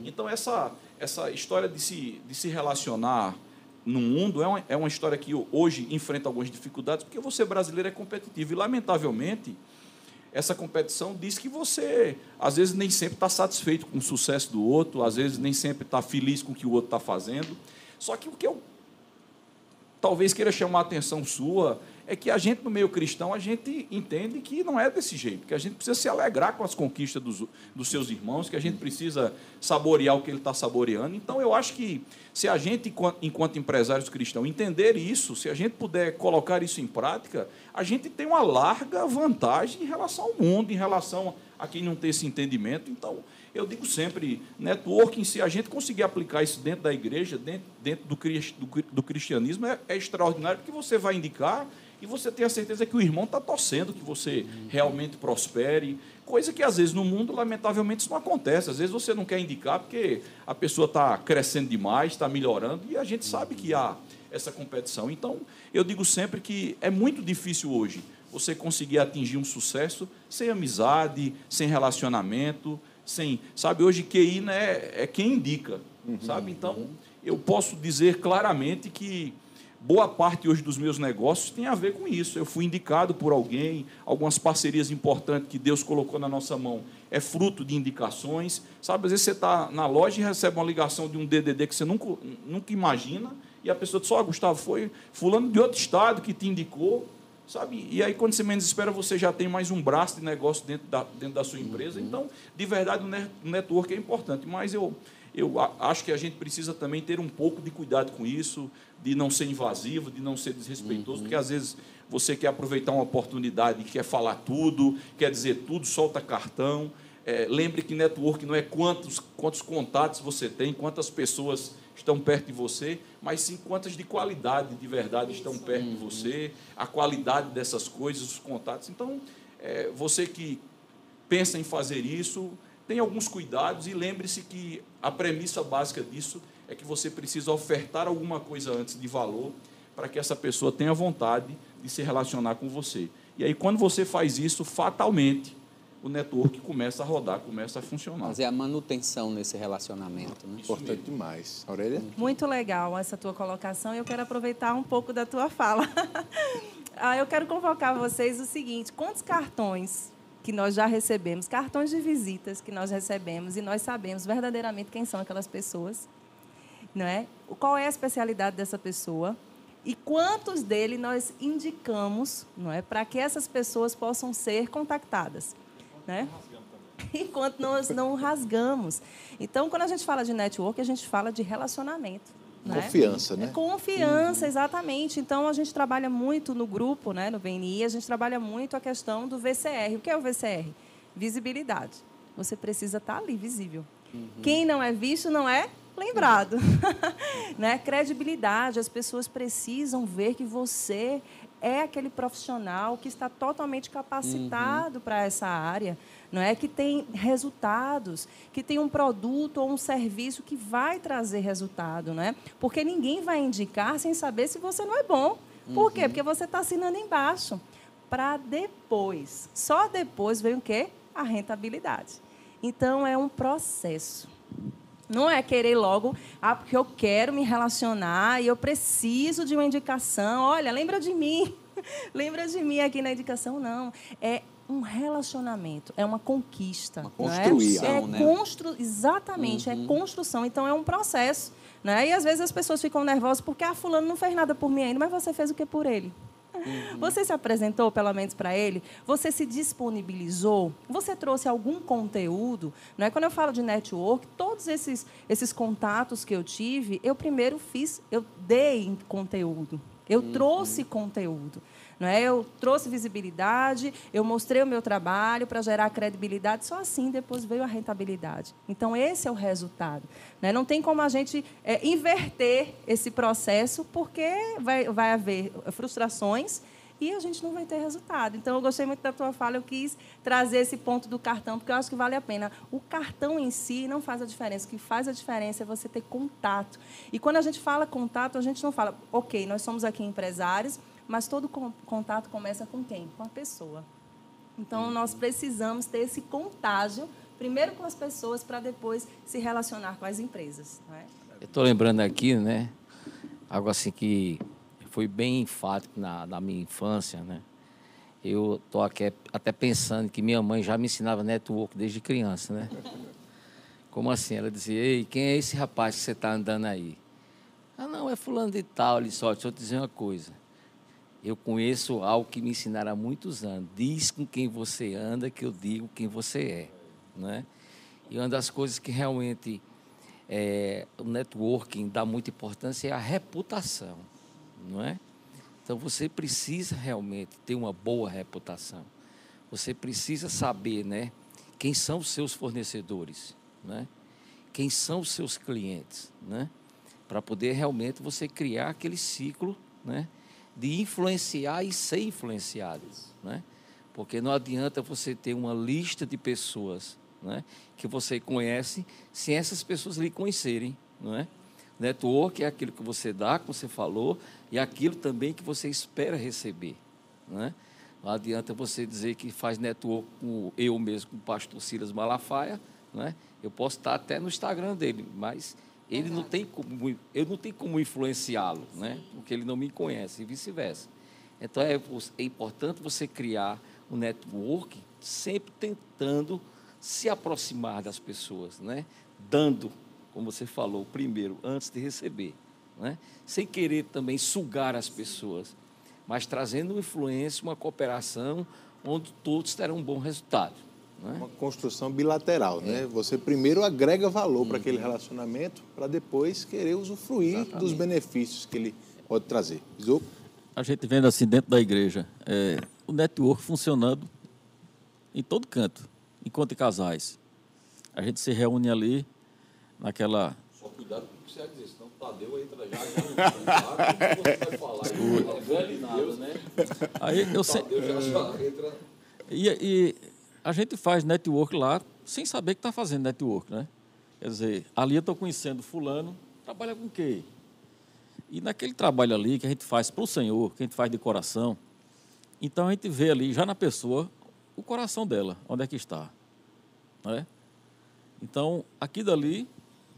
Então, essa, essa história de se, de se relacionar no mundo é uma, é uma história que hoje enfrenta algumas dificuldades, porque você brasileiro é competitivo. E, lamentavelmente, essa competição diz que você, às vezes, nem sempre está satisfeito com o sucesso do outro, às vezes, nem sempre está feliz com o que o outro está fazendo. Só que o que eu talvez queira chamar a atenção sua é que a gente, no meio cristão, a gente entende que não é desse jeito, que a gente precisa se alegrar com as conquistas dos, dos seus irmãos, que a gente precisa saborear o que ele está saboreando. Então, eu acho que se a gente, enquanto empresários cristãos, entender isso, se a gente puder colocar isso em prática, a gente tem uma larga vantagem em relação ao mundo, em relação a quem não tem esse entendimento. Então, eu digo sempre, networking, se a gente conseguir aplicar isso dentro da igreja, dentro, do cristianismo, é, é extraordinário, porque você vai indicar e você tem a certeza que o irmão está torcendo que você realmente prospere. Coisa que às vezes no mundo, lamentavelmente, isso não acontece. Às vezes você não quer indicar porque a pessoa está crescendo demais, está melhorando, e a gente sabe que há essa competição. Então, eu digo sempre que é muito difícil hoje você conseguir atingir um sucesso sem amizade, sem relacionamento, sem. Sabe, hoje QI né, é quem indica. Uhum, sabe? Então, eu posso dizer claramente que boa parte hoje dos meus negócios tem a ver com isso. Eu fui indicado por alguém, algumas parcerias importantes que Deus colocou na nossa mão é fruto de indicações. Sabe, às vezes você está na loja e recebe uma ligação de um DDD que você nunca, nunca imagina, e a pessoa diz: Ó, oh, Gustavo, foi fulano de outro estado que te indicou. Sabe? E aí, quando você menos espera, você já tem mais um braço de negócio dentro da, dentro da sua empresa. Uhum. Então, de verdade, o network é importante. Mas eu, eu acho que a gente precisa também ter um pouco de cuidado com isso, de não ser invasivo, de não ser desrespeitoso, uhum. porque às vezes você quer aproveitar uma oportunidade, quer falar tudo, quer dizer tudo, solta cartão. É, lembre que network não é quantos, quantos contatos você tem, quantas pessoas estão perto de você, mas sim quantas de qualidade, de verdade, estão perto de você, a qualidade dessas coisas, os contatos. Então, é, você que pensa em fazer isso, tem alguns cuidados e lembre-se que a premissa básica disso é que você precisa ofertar alguma coisa antes de valor para que essa pessoa tenha vontade de se relacionar com você. E aí, quando você faz isso, fatalmente, o network começa a rodar, começa a funcionar. Fazer a manutenção nesse relacionamento. Né? Importante mesmo. demais. Aurélia? Muito legal essa tua colocação e eu quero aproveitar um pouco da tua fala. ah, eu quero convocar vocês o seguinte: quantos cartões que nós já recebemos, cartões de visitas que nós recebemos e nós sabemos verdadeiramente quem são aquelas pessoas, não é? Qual é a especialidade dessa pessoa e quantos dele nós indicamos, não é, para que essas pessoas possam ser contactadas, né? Enquanto nós não rasgamos. Então, quando a gente fala de network, a gente fala de relacionamento. Né? Confiança, né? É confiança, exatamente. Então, a gente trabalha muito no grupo, né, no VNI, a gente trabalha muito a questão do VCR. O que é o VCR? Visibilidade. Você precisa estar ali, visível. Uhum. Quem não é visto não é lembrado. né? Credibilidade, as pessoas precisam ver que você é aquele profissional que está totalmente capacitado uhum. para essa área, não é que tem resultados, que tem um produto ou um serviço que vai trazer resultado, não é? Porque ninguém vai indicar sem saber se você não é bom. Por uhum. quê? Porque você está assinando embaixo. Para depois, só depois vem o quê? A rentabilidade. Então é um processo. Não é querer logo, ah, porque eu quero me relacionar e eu preciso de uma indicação. Olha, lembra de mim. lembra de mim aqui na indicação. Não. É um relacionamento, é uma conquista. Uma construção, é? É né? Constru... Exatamente, é uhum. é construção. Então, é um processo. Né? E, às vezes, as pessoas ficam nervosas porque, ah, fulano não fez nada por mim ainda, mas você fez o que por ele? Uhum. Você se apresentou, pelo menos, para ele? Você se disponibilizou? Você trouxe algum conteúdo? Não é? Quando eu falo de network, todos esses, esses contatos que eu tive, eu primeiro fiz, eu dei conteúdo. Eu uhum. trouxe conteúdo. Não é? Eu trouxe visibilidade, eu mostrei o meu trabalho para gerar credibilidade, só assim depois veio a rentabilidade. Então, esse é o resultado. Né? Não tem como a gente é, inverter esse processo, porque vai, vai haver frustrações e a gente não vai ter resultado. Então, eu gostei muito da tua fala, eu quis trazer esse ponto do cartão, porque eu acho que vale a pena. O cartão em si não faz a diferença. O que faz a diferença é você ter contato. E quando a gente fala contato, a gente não fala, ok, nós somos aqui empresários, mas todo contato começa com quem? Com a pessoa. Então, nós precisamos ter esse contágio, primeiro com as pessoas, para depois se relacionar com as empresas. É? Eu estou lembrando aqui, né? Algo assim que foi bem enfático na, na minha infância, né? Eu estou aqui até pensando que minha mãe já me ensinava network desde criança, né? Como assim? Ela dizia, ei, quem é esse rapaz que você está andando aí? Ah, não, é fulano de tal. Ele só, deixa eu te dizer uma coisa. Eu conheço algo que me ensinaram há muitos anos. Diz com quem você anda que eu digo quem você é. Né? E uma das coisas que realmente é, o networking dá muita importância é a reputação. Não é? Então você precisa realmente ter uma boa reputação. Você precisa saber né, quem são os seus fornecedores, né? quem são os seus clientes, né? para poder realmente você criar aquele ciclo né? de influenciar e ser influenciado, né? Porque não adianta você ter uma lista de pessoas, né, que você conhece, sem essas pessoas lhe conhecerem, não é? Network é aquilo que você dá, como você falou, e aquilo também que você espera receber, não é? Não adianta você dizer que faz network com eu mesmo, com o pastor Silas Malafaia, não é? Eu posso estar até no Instagram dele, mas ele não tem como, eu não tenho como influenciá-lo, né? Porque ele não me conhece e vice-versa. Então é, é importante você criar um network sempre tentando se aproximar das pessoas, né? Dando, como você falou, primeiro antes de receber, né? Sem querer também sugar as pessoas, mas trazendo uma influência, uma cooperação onde todos terão um bom resultado. Né? Uma construção bilateral, né? é. né? Você primeiro agrega valor uhum. para aquele relacionamento, para depois querer usufruir Exatamente. dos benefícios que ele pode trazer. Zou? A gente vendo assim dentro da igreja, é, o network funcionando em todo canto, enquanto casais. A gente se reúne ali naquela só cuidado com o que você dizer, senão o Tadeu entra já, já no você vai falar, não nada, né? Aí eu sei. já, já entra... E, e a gente faz network lá sem saber que está fazendo network, né? Quer dizer, ali eu estou conhecendo fulano, trabalha com quê? E naquele trabalho ali que a gente faz para o Senhor, que a gente faz de coração, então a gente vê ali, já na pessoa, o coração dela, onde é que está. Né? Então, aqui dali,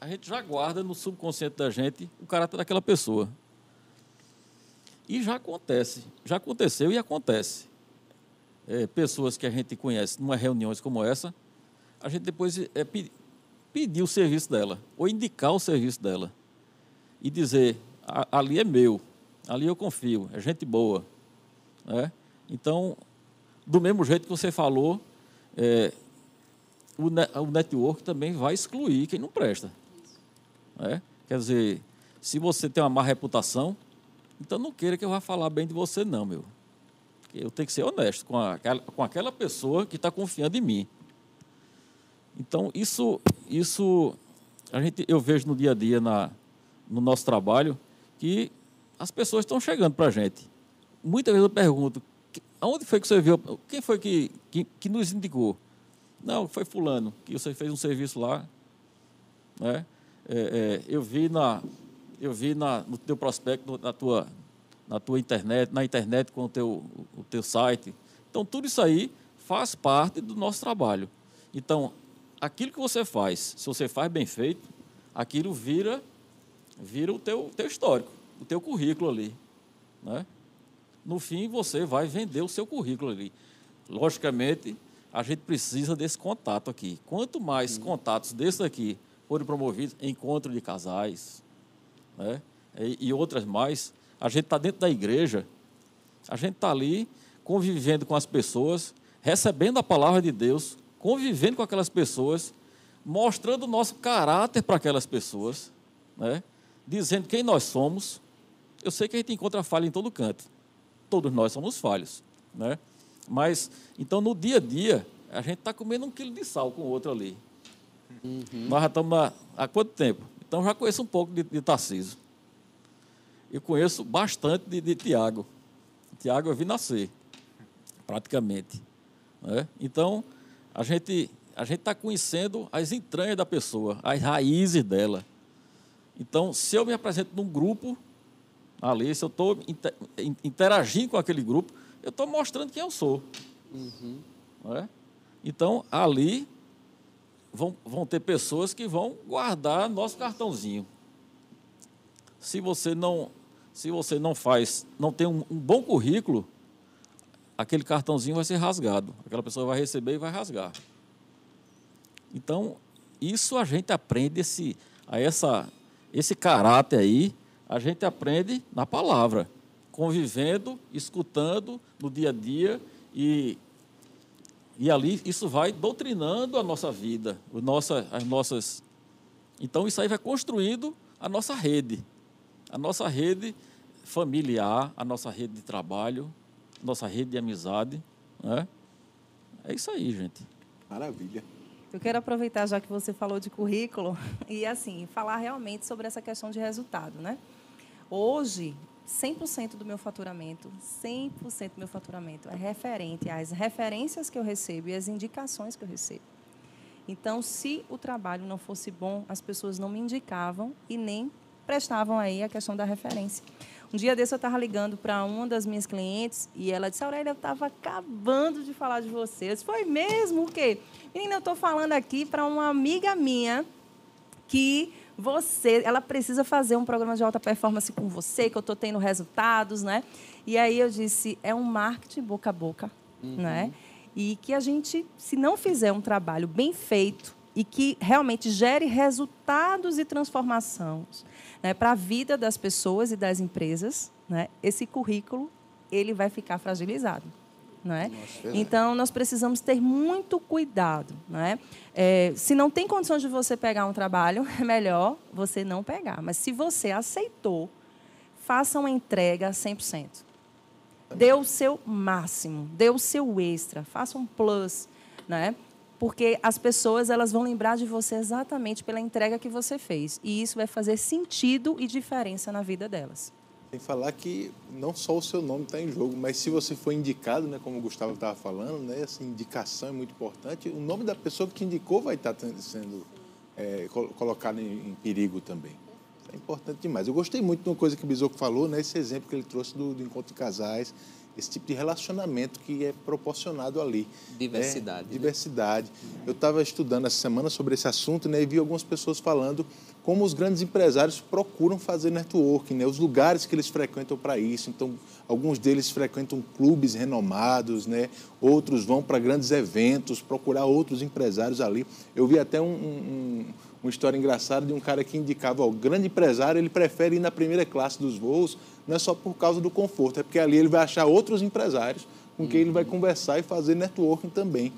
a gente já guarda no subconsciente da gente o caráter daquela pessoa. E já acontece, já aconteceu e acontece é, pessoas que a gente conhece numa reuniões como essa, a gente depois é, pedir o serviço dela, ou indicar o serviço dela. E dizer, ali é meu, ali eu confio, é gente boa. Né? Então, do mesmo jeito que você falou, é, o, o network também vai excluir quem não presta. Né? Quer dizer, se você tem uma má reputação, então não queira que eu vá falar bem de você, não, meu eu tenho que ser honesto com, a, com aquela pessoa que está confiando em mim. Então, isso, isso a gente, eu vejo no dia a dia, na, no nosso trabalho, que as pessoas estão chegando para a gente. Muitas vezes eu pergunto, aonde foi que você viu? Quem foi que, que, que nos indicou? Não, foi fulano, que você fez um serviço lá. Né? É, é, eu vi, na, eu vi na, no teu prospecto, na tua, na tua internet, na internet com o teu, o teu site. Então, tudo isso aí faz parte do nosso trabalho. Então, aquilo que você faz, se você faz bem feito, aquilo vira, vira o teu, teu histórico, o teu currículo ali. Né? No fim, você vai vender o seu currículo ali. Logicamente, a gente precisa desse contato aqui. Quanto mais contatos desses aqui forem promovidos, encontro de casais, né? e, e outras mais, a gente está dentro da igreja, a gente está ali convivendo com as pessoas, recebendo a palavra de Deus, convivendo com aquelas pessoas, mostrando o nosso caráter para aquelas pessoas, né? dizendo quem nós somos. Eu sei que a gente encontra falha em todo canto. Todos nós somos falhos. Né? Mas, então, no dia a dia, a gente está comendo um quilo de sal com o outro ali. Uhum. Nós já estamos há, há quanto tempo? Então, já conheço um pouco de, de Tarcísio. Eu conheço bastante de, de Tiago. Tiago eu vi nascer, praticamente. Né? Então, a gente a gente está conhecendo as entranhas da pessoa, as raízes dela. Então, se eu me apresento num grupo, ali, se eu estou interagindo com aquele grupo, eu estou mostrando quem eu sou. Uhum. É? Então, ali vão, vão ter pessoas que vão guardar nosso cartãozinho. Se você não, se você não faz, não tem um, um bom currículo, aquele cartãozinho vai ser rasgado. Aquela pessoa vai receber e vai rasgar. Então, isso a gente aprende esse, a essa, esse caráter aí, a gente aprende na palavra, convivendo, escutando no dia a dia e, e ali isso vai doutrinando a nossa vida, o nossa, as nossas. Então isso aí vai construindo a nossa rede, a nossa rede familiar, a nossa rede de trabalho, nossa rede de amizade. Né? É isso aí, gente. Maravilha. Eu quero aproveitar, já que você falou de currículo, e assim, falar realmente sobre essa questão de resultado, né? Hoje, 100% do meu faturamento, 100% do meu faturamento é referente às referências que eu recebo e às indicações que eu recebo. Então, se o trabalho não fosse bom, as pessoas não me indicavam e nem prestavam aí a questão da referência. Um dia desse eu estava ligando para uma das minhas clientes e ela disse, Aurélia, eu estava acabando de falar de você. Eu disse, foi mesmo o quê? Menina, eu estou falando aqui para uma amiga minha que você, ela precisa fazer um programa de alta performance com você, que eu estou tendo resultados, né? E aí eu disse, é um marketing boca a boca, uhum. né? E que a gente, se não fizer um trabalho bem feito e que realmente gere resultados e transformações né, para a vida das pessoas e das empresas, né, esse currículo ele vai ficar fragilizado. É? Nossa, então, nós precisamos ter muito cuidado. Não é? é? se não tem condições de você pegar um trabalho, é melhor você não pegar. Mas se você aceitou, faça uma entrega 100%. Dê o seu máximo, dê o seu extra, faça um plus. Né? porque as pessoas elas vão lembrar de você exatamente pela entrega que você fez. E isso vai fazer sentido e diferença na vida delas. Tem que falar que não só o seu nome está em jogo, mas se você for indicado, né, como o Gustavo estava falando, né, essa indicação é muito importante. O nome da pessoa que te indicou vai estar tá sendo é, colocado em, em, perigo também. É importante demais. Eu gostei muito de uma coisa que o Bisoco falou, né, esse exemplo que ele trouxe do, do encontro de casais, esse tipo de relacionamento que é proporcionado ali. Diversidade. Né? Diversidade. Eu estava estudando essa semana sobre esse assunto né, e vi algumas pessoas falando como os grandes empresários procuram fazer networking, né, os lugares que eles frequentam para isso. Então, alguns deles frequentam clubes renomados, né, outros vão para grandes eventos, procurar outros empresários ali. Eu vi até um, um, uma história engraçada de um cara que indicava, o grande empresário ele prefere ir na primeira classe dos voos não é só por causa do conforto, é porque ali ele vai achar outros empresários com quem ele vai conversar e fazer networking também.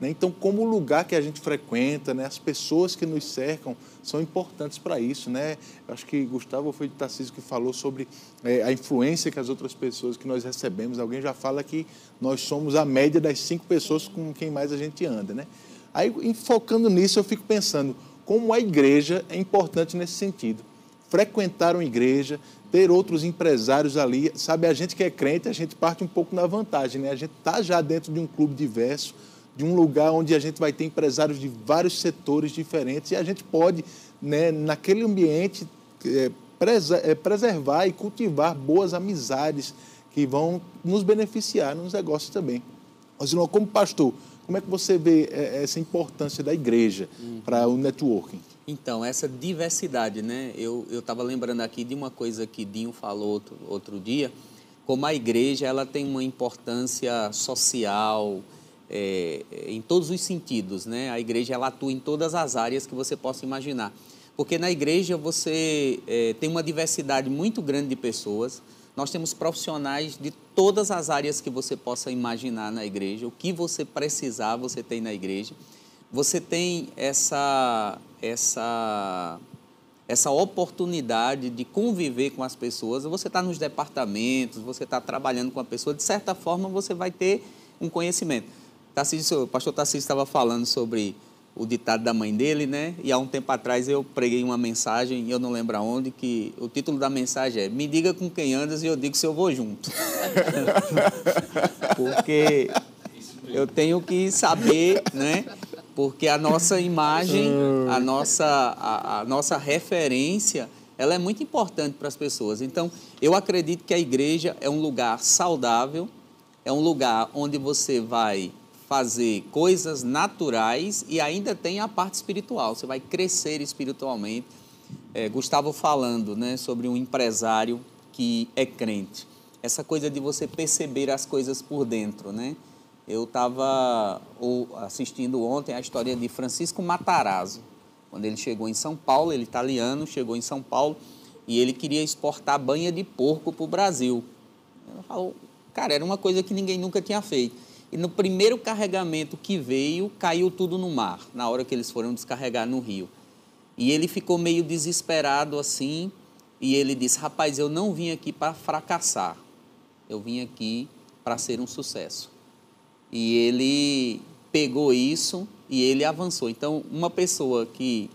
Né? Então, como o lugar que a gente frequenta, né? as pessoas que nos cercam são importantes para isso. Né? Eu acho que Gustavo foi de Tarcísio que falou sobre é, a influência que as outras pessoas que nós recebemos. Alguém já fala que nós somos a média das cinco pessoas com quem mais a gente anda. Né? Aí, focando nisso, eu fico pensando, como a igreja é importante nesse sentido. Frequentar uma igreja, ter outros empresários ali, sabe, a gente que é crente, a gente parte um pouco na vantagem, né? A gente está já dentro de um clube diverso, de um lugar onde a gente vai ter empresários de vários setores diferentes e a gente pode, né, naquele ambiente, é, é, preservar e cultivar boas amizades que vão nos beneficiar nos negócios também. Osilon, como pastor, como é que você vê é, essa importância da igreja uhum. para o networking? Então, essa diversidade, né? Eu estava lembrando aqui de uma coisa que Dinho falou outro, outro dia, como a igreja ela tem uma importância social, é, em todos os sentidos, né? A igreja ela atua em todas as áreas que você possa imaginar, porque na igreja você é, tem uma diversidade muito grande de pessoas. Nós temos profissionais de todas as áreas que você possa imaginar na igreja. O que você precisar, você tem na igreja. Você tem essa essa essa oportunidade de conviver com as pessoas. Você está nos departamentos, você está trabalhando com a pessoa. De certa forma, você vai ter um conhecimento. Tarcísio, o pastor Tarcísio estava falando sobre o ditado da mãe dele, né? E há um tempo atrás eu preguei uma mensagem, eu não lembro aonde, que o título da mensagem é Me diga com quem andas e eu digo se eu vou junto. Porque eu tenho que saber, né? Porque a nossa imagem, a nossa, a, a nossa referência, ela é muito importante para as pessoas. Então, eu acredito que a igreja é um lugar saudável, é um lugar onde você vai fazer coisas naturais e ainda tem a parte espiritual. Você vai crescer espiritualmente. É, Gustavo falando né, sobre um empresário que é crente. Essa coisa de você perceber as coisas por dentro, né? Eu estava assistindo ontem a história de Francisco Matarazzo. Quando ele chegou em São Paulo, ele italiano, chegou em São Paulo e ele queria exportar banha de porco para o Brasil. Ele falou, cara, era uma coisa que ninguém nunca tinha feito. E no primeiro carregamento que veio, caiu tudo no mar, na hora que eles foram descarregar no rio. E ele ficou meio desesperado assim, e ele disse: Rapaz, eu não vim aqui para fracassar, eu vim aqui para ser um sucesso. E ele pegou isso e ele avançou. Então, uma pessoa que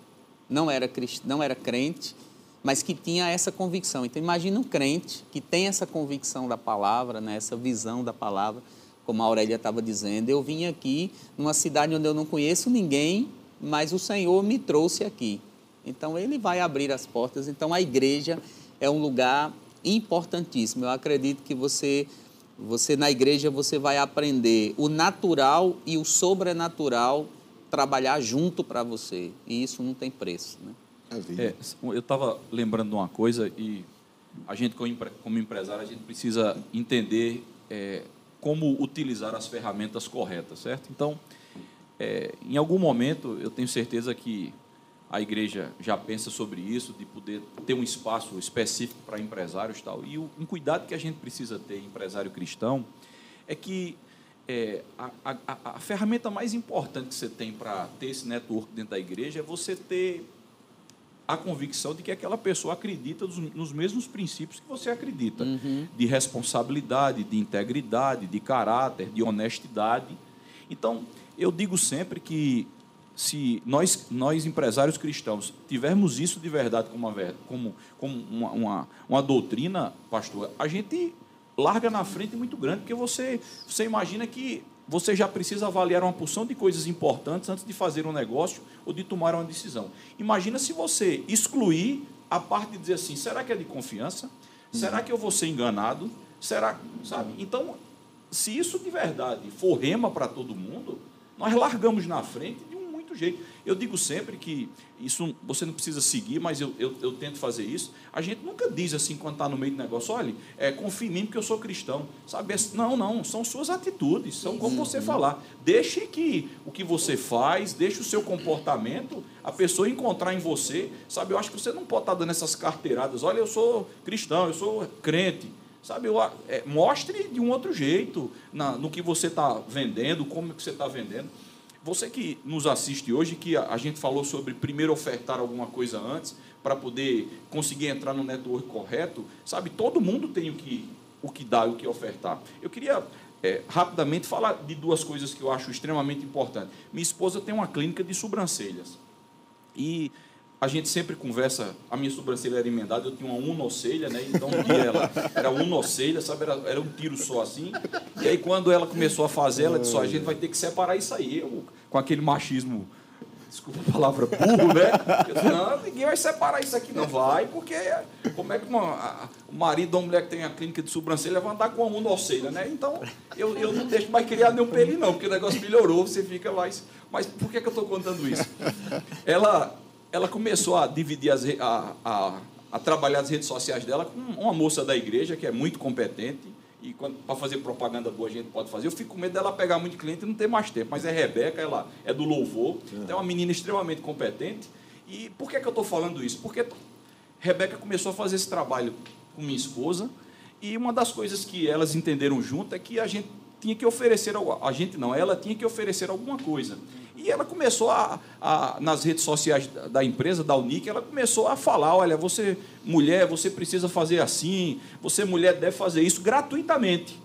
não era, crist... não era crente, mas que tinha essa convicção. Então, imagina um crente que tem essa convicção da palavra, né, essa visão da palavra como a Aurélia estava dizendo, eu vim aqui numa cidade onde eu não conheço ninguém, mas o Senhor me trouxe aqui. Então ele vai abrir as portas. Então a igreja é um lugar importantíssimo. Eu acredito que você você na igreja você vai aprender o natural e o sobrenatural trabalhar junto para você. E isso não tem preço, né? É, eu estava lembrando de uma coisa e a gente como empresário a gente precisa entender é, como utilizar as ferramentas corretas, certo? Então, é, em algum momento, eu tenho certeza que a igreja já pensa sobre isso, de poder ter um espaço específico para empresários e tal. E um cuidado que a gente precisa ter, empresário cristão, é que é, a, a, a, ferramenta mais importante que você tem para ter esse network dentro da igreja é você ter a convicção de que aquela pessoa acredita nos mesmos princípios que você acredita, uhum. de responsabilidade, de integridade, de caráter, de honestidade. Então, eu digo sempre que se nós, nós empresários cristãos tivermos isso de verdade como uma, como, como uma, uma, uma doutrina, pastor, a gente larga na frente muito grande, porque você, você imagina que você já precisa avaliar uma porção de coisas importantes antes de fazer um negócio ou de tomar uma decisão. Imagina se você excluir a parte de dizer assim: será que é de confiança? Será que eu vou ser enganado? Será, sabe? Então, se isso de verdade for rema para todo mundo, nós largamos na frente muito jeito. Eu digo sempre que isso você não precisa seguir, mas eu, eu, eu tento fazer isso. A gente nunca diz assim quando está no meio do negócio, olha, é, confie em mim porque eu sou cristão. Sabe? Não, não, são suas atitudes, são como você uhum. falar. Deixe que o que você faz, deixe o seu comportamento, a pessoa encontrar em você. Sabe, eu acho que você não pode estar tá dando essas carteiradas, olha, eu sou cristão, eu sou crente. Sabe, eu, é, mostre de um outro jeito na, no que você está vendendo, como que você está vendendo. Você que nos assiste hoje, que a gente falou sobre primeiro ofertar alguma coisa antes, para poder conseguir entrar no network correto, sabe? Todo mundo tem o que, o que dar e o que ofertar. Eu queria é, rapidamente falar de duas coisas que eu acho extremamente importantes. Minha esposa tem uma clínica de sobrancelhas. E a gente sempre conversa, a minha sobrancelha era emendada, eu tinha uma unocelha, né? Então um dia ela era unocelha, sabe? Era, era um tiro só assim. E aí quando ela começou a fazer, ela disse, a gente vai ter que separar isso aí. Eu, com aquele machismo, desculpa a palavra, burro, né? Eu disse, não, ninguém vai separar isso aqui, não vai, porque como é que uma, a, o marido de uma mulher que tem a clínica de sobrancelha vai andar com uma unocelha, né? Então eu, eu não deixo mais criar nenhum pelinho, não, porque o negócio melhorou, você fica mais. Mas por que, que eu estou contando isso? Ela ela começou a dividir as, a, a, a, trabalhar as redes sociais dela com uma moça da igreja que é muito competente e para fazer propaganda boa a gente pode fazer. Eu fico com medo dela pegar muito cliente e não ter mais tempo. Mas é Rebeca, ela é do louvor, é uma menina extremamente competente. E por que, que eu estou falando isso? Porque Rebeca começou a fazer esse trabalho com minha esposa e uma das coisas que elas entenderam junto é que a gente tinha que oferecer, a gente não, ela tinha que oferecer alguma coisa. E ela começou a, a, nas redes sociais da empresa, da Unic, ela começou a falar: olha, você, mulher, você precisa fazer assim, você, mulher, deve fazer isso gratuitamente.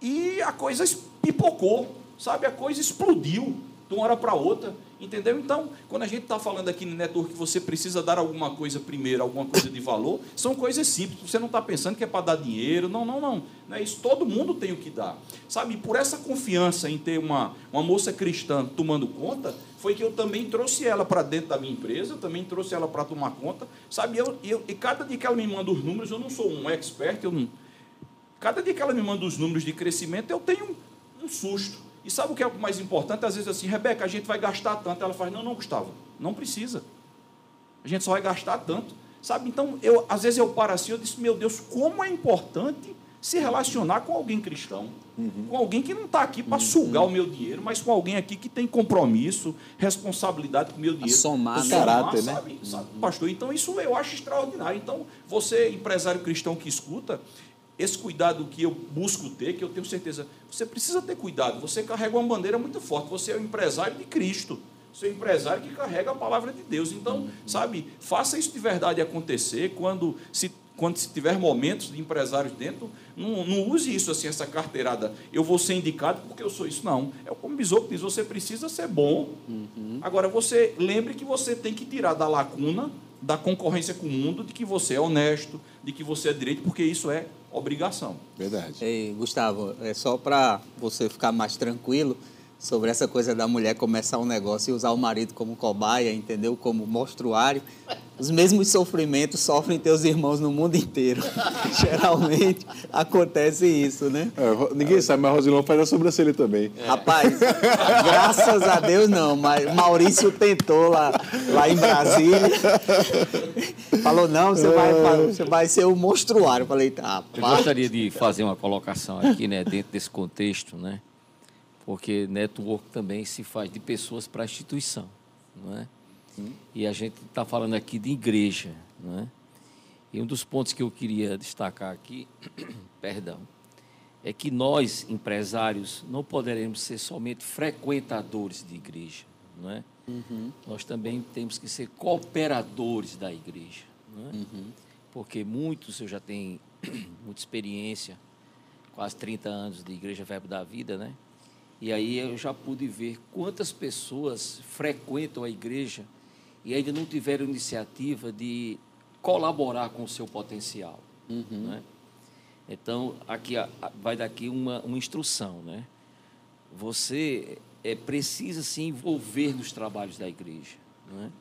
E a coisa pipocou, sabe? A coisa explodiu de uma hora para outra. Entendeu? Então, quando a gente está falando aqui no network que você precisa dar alguma coisa primeiro, alguma coisa de valor, são coisas simples. Você não está pensando que é para dar dinheiro. Não, não, não. Não é isso. Todo mundo tem o que dar. Sabe, por essa confiança em ter uma, uma moça cristã tomando conta, foi que eu também trouxe ela para dentro da minha empresa, também trouxe ela para tomar conta. Sabe, eu, eu, e cada dia que ela me manda os números, eu não sou um expert, eu não, cada dia que ela me manda os números de crescimento, eu tenho um, um susto. E sabe o que é o mais importante? Às vezes assim, Rebeca, a gente vai gastar tanto. Ela faz, não, não, Gustavo, não precisa. A gente só vai gastar tanto. Sabe? Então, eu, às vezes eu paro assim, eu disse, meu Deus, como é importante se relacionar com alguém cristão. Uhum. Com alguém que não está aqui para uhum. sugar o meu dinheiro, mas com alguém aqui que tem compromisso, responsabilidade com o meu dinheiro. A somar, somar caráter, né? Sabe, sabe, pastor? Então, isso eu acho extraordinário. Então, você, empresário cristão que escuta, esse cuidado que eu busco ter, que eu tenho certeza, você precisa ter cuidado. Você carrega uma bandeira muito forte. Você é o empresário de Cristo. Você é o empresário que carrega a palavra de Deus. Então, sabe, faça isso de verdade acontecer quando se quando se tiver momentos de empresários dentro, não, não, use isso assim, essa carteirada. Eu vou ser indicado porque eu sou isso. Não. É como o Bisopo diz, você precisa ser bom. Uhum. Agora, você lembre que você tem que tirar da lacuna, da concorrência com o mundo, de que você é honesto, de que você é direito, porque isso é obrigação. Verdade. Ei, Gustavo, é só para você ficar mais tranquilo sobre essa coisa da mulher começar um negócio e usar o marido como cobaia, entendeu? Como monstruário. Os mesmos sofrimentos sofrem teus irmãos no mundo inteiro. Geralmente acontece isso, né? É, ninguém sabe, mas Rosilão faz a sobrancelha também. É. Rapaz, graças a Deus não, mas Maurício tentou lá, lá em Brasília. Falou, não, você vai, você vai ser o monstruário. Eu falei, tá. Eu gostaria de fazer uma colocação aqui, né, dentro desse contexto, né? Porque network também se faz de pessoas para instituição, não é? E a gente está falando aqui de igreja, não é? E um dos pontos que eu queria destacar aqui, perdão, é que nós, empresários, não poderemos ser somente frequentadores de igreja, não é? Uhum. Nós também temos que ser cooperadores da igreja, não é? Uhum. Porque muitos, eu já tenho muita experiência, quase 30 anos de Igreja Verbo da Vida, né? E aí eu já pude ver quantas pessoas frequentam a igreja e ainda não tiveram iniciativa de colaborar com o seu potencial. Uhum. Né? Então, aqui vai daqui uma, uma instrução. Né? Você é, precisa se envolver nos trabalhos da igreja. Né?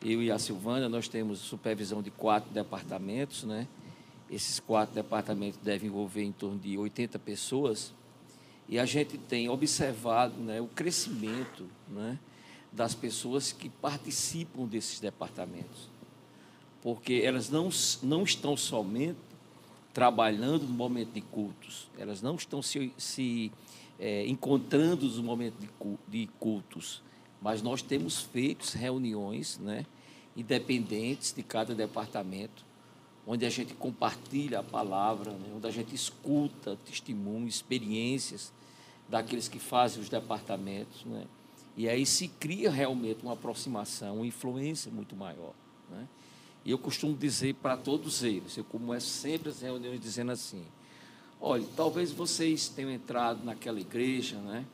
Eu e a Silvana, nós temos supervisão de quatro departamentos. Né? Esses quatro departamentos devem envolver em torno de 80 pessoas. E a gente tem observado né, o crescimento né, das pessoas que participam desses departamentos. Porque elas não, não estão somente trabalhando no momento de cultos, elas não estão se, se é, encontrando no momento de cultos, mas nós temos feito reuniões né, independentes de cada departamento, onde a gente compartilha a palavra, né, onde a gente escuta testemunhos, experiências daqueles que fazem os departamentos. Né? E aí se cria realmente uma aproximação, uma influência muito maior. Né? E eu costumo dizer para todos eles, eu começo sempre as reuniões dizendo assim, olha, talvez vocês tenham entrado naquela igreja, né?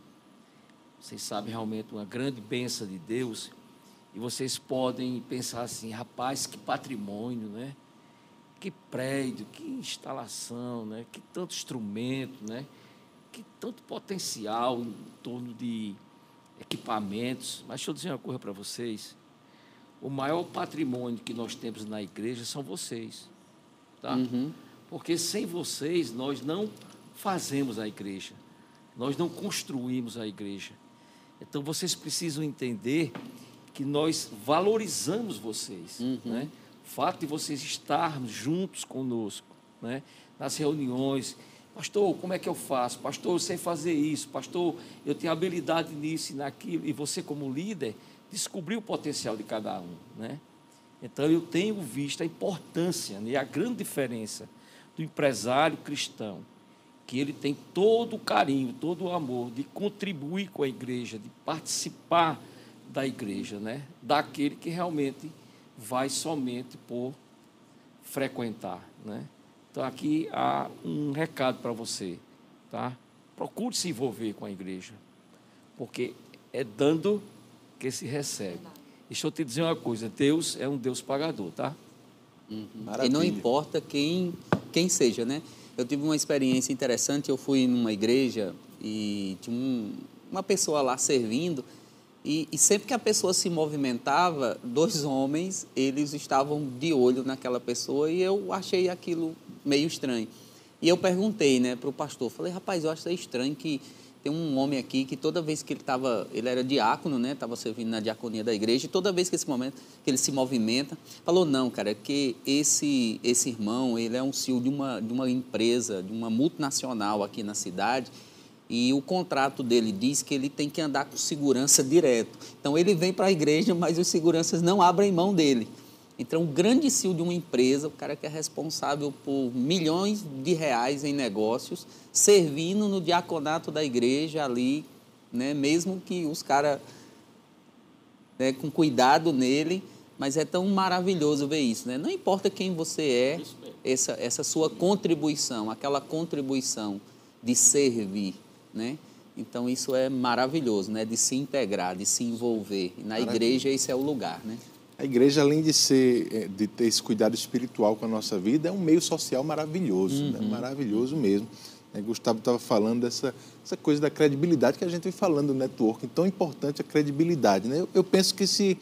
Vocês sabem realmente uma grande bênção de Deus. E vocês podem pensar assim, rapaz, que patrimônio, né? Que prédio, que instalação, né? Que tanto instrumento, né? Que tanto potencial em torno de equipamentos. Mas deixa eu dizer uma coisa para vocês. O maior patrimônio que nós temos na igreja são vocês. Tá? Uhum. Porque sem vocês nós não fazemos a igreja. Nós não construímos a igreja. Então vocês precisam entender que nós valorizamos vocês. Né? Fato de vocês estarmos juntos conosco, né? nas reuniões. Pastor, como é que eu faço? Pastor, eu sei fazer isso. Pastor, eu tenho habilidade nisso e naquilo. E você, como líder, descobriu o potencial de cada um. Né? Então, eu tenho visto a importância né? e a grande diferença do empresário cristão, que ele tem todo o carinho, todo o amor de contribuir com a igreja, de participar da igreja, né? daquele que realmente vai somente por frequentar. Né? Então, aqui há um recado para você. Tá? Procure se envolver com a igreja, porque é dando que se recebe. Deixa eu te dizer uma coisa: Deus é um Deus pagador, tá? E não importa quem, quem seja, né? Eu tive uma experiência interessante, eu fui numa igreja e tinha um- uma pessoa lá servindo e, e sempre que a pessoa se movimentava, dois homens, eles estavam de olho naquela pessoa e eu achei aquilo meio estranho. E eu perguntei, né, para o pastor, falei, rapaz, eu acho estranho que tem um homem aqui que toda vez que ele estava, ele era diácono, né, estava servindo na diaconia da igreja, e toda vez que esse momento que ele se movimenta, falou não, cara, é que esse esse irmão, ele é um CEO de uma de uma empresa, de uma multinacional aqui na cidade, e o contrato dele diz que ele tem que andar com segurança direto. Então ele vem para a igreja, mas os seguranças não abrem mão dele. Então, o grande CEO de uma empresa, o cara que é responsável por milhões de reais em negócios, servindo no diaconato da igreja ali, né? mesmo que os caras né, com cuidado nele, mas é tão maravilhoso ver isso, né? Não importa quem você é, essa, essa sua contribuição, aquela contribuição de servir, né? Então isso é maravilhoso, né? De se integrar, de se envolver. E na igreja esse é o lugar, né? A igreja, além de ser, eh, de ter esse cuidado espiritual com a nossa vida, é um meio social maravilhoso, né? maravilhoso mesmo. Né, Gustavo estava falando dessa essa coisa da credibilidade que a gente vem falando no network. Tão importante a credibilidade. Né? Eu, eu penso que se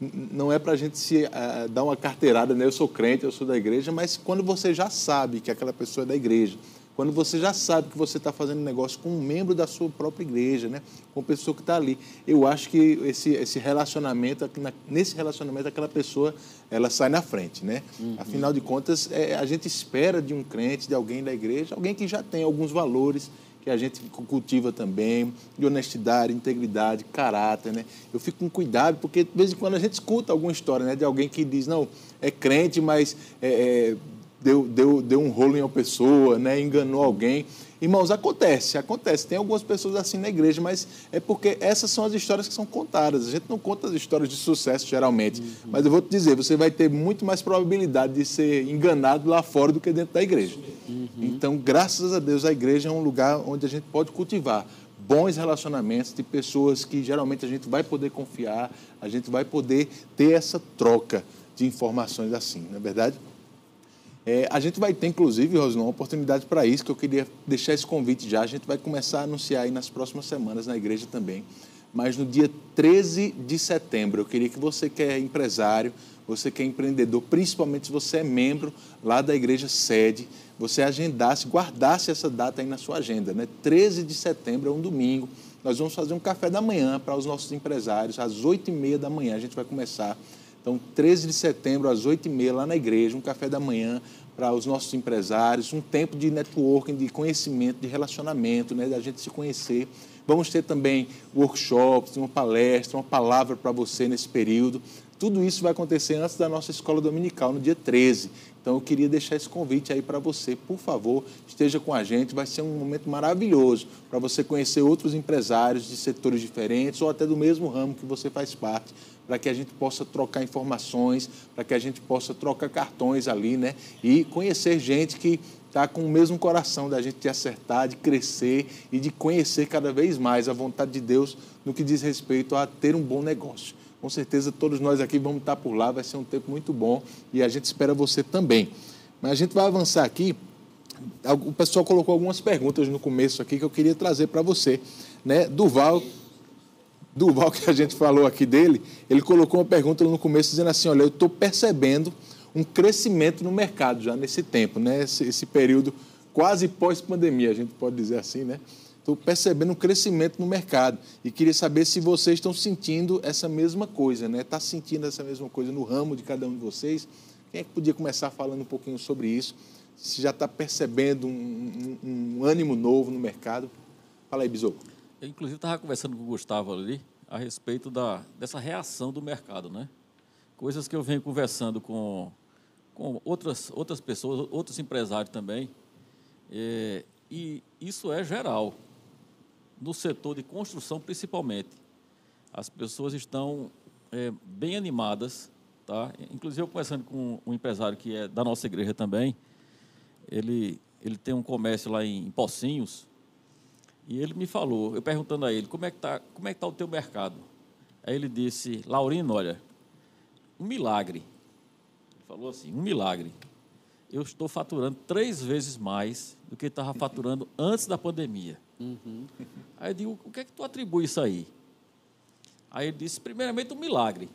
não é para a gente se ah, dar uma carteirada, né? eu sou crente, eu sou da igreja, mas quando você já sabe que aquela pessoa é da igreja, quando você já sabe que você está fazendo negócio com um membro da sua própria igreja, né? com a pessoa que está ali, eu acho que esse, esse relacionamento, nesse relacionamento, aquela pessoa ela sai na frente. Né? Afinal de contas, é, a gente espera de um crente, de alguém da igreja, alguém que já tem alguns valores que a gente cultiva também, de honestidade, integridade, caráter, né? Eu fico com cuidado, porque de vez em quando a gente escuta alguma história, né? De alguém que diz, não, é crente, mas é, é, deu, deu, deu um rolo em uma pessoa, né? Enganou alguém. Irmãos, acontece, acontece. Tem algumas pessoas assim na igreja, mas é porque essas são as histórias que são contadas. A gente não conta as histórias de sucesso, geralmente. Mas eu vou te dizer, você vai ter muito mais probabilidade de ser enganado lá fora do que dentro da igreja. Então, graças a Deus, a igreja é um lugar onde a gente pode cultivar bons relacionamentos de pessoas que geralmente a gente vai poder confiar, a gente vai poder ter essa troca de informações assim, não é verdade? É, a gente vai ter, inclusive, Rosnão, uma oportunidade para isso, que eu queria deixar esse convite já. A gente vai começar a anunciar aí nas próximas semanas na igreja também. Mas no dia 13 de setembro, eu queria que você que é empresário, você que é empreendedor, principalmente se você é membro lá da igreja sede, você agendasse, guardasse essa data aí na sua agenda. Né? 13 de setembro é um domingo. Nós vamos fazer um café da manhã para os nossos empresários, às 8h30 da manhã a gente vai começar. Então, 13 de setembro, às 8h30, lá na igreja, um café da manhã para os nossos empresários, um tempo de networking, de conhecimento, de relacionamento, né, da gente se conhecer. Vamos ter também workshops, uma palestra, uma palavra para você nesse período. Tudo isso vai acontecer antes da nossa escola dominical, no dia 13. Então, eu queria deixar esse convite aí para você. Por favor, esteja com a gente. Vai ser um momento maravilhoso para você conhecer outros empresários de setores diferentes ou até do mesmo ramo que você faz parte, para que a gente possa trocar informações, para que a gente possa trocar cartões ali, né? E conhecer gente que está com o mesmo coração da gente de acertar, de crescer e de conhecer cada vez mais a vontade de Deus no que diz respeito a ter um bom negócio. Com certeza todos nós aqui vamos estar por lá, vai ser um tempo muito bom e a gente espera você também. Mas a gente vai avançar aqui. O pessoal colocou algumas perguntas no começo aqui que eu queria trazer para você. Né? Duval, Duval, que a gente falou aqui dele, ele colocou uma pergunta no começo dizendo assim: olha, eu estou percebendo um crescimento no mercado já nesse tempo, né? esse, esse período quase pós-pandemia, a gente pode dizer assim, né? Estou percebendo um crescimento no mercado e queria saber se vocês estão sentindo essa mesma coisa, né? Está sentindo essa mesma coisa no ramo de cada um de vocês? Quem é que podia começar falando um pouquinho sobre isso? Se já está percebendo um, um, um, ânimo novo no mercado? Fala aí, Bisoco. Eu, inclusive, estava conversando com o Gustavo ali a respeito da, dessa reação do mercado, né? Coisas que eu venho conversando com, com outras, outras pessoas, outros empresários também, é, e isso é geral, no setor de construção principalmente. As pessoas estão é, bem animadas, tá? Inclusive eu conversando com um empresário que é da nossa igreja também, ele ele tem um comércio lá em Pocinhos e ele me falou, eu perguntando a ele como é que tá como é que tá o teu mercado. Aí ele disse, Laurino, olha, um milagre. Ele falou assim, um milagre eu estou faturando três vezes mais do que estava faturando antes da pandemia. Uhum. Aí eu digo, o que é que tu atribui isso aí? Aí ele disse, primeiramente, um milagre.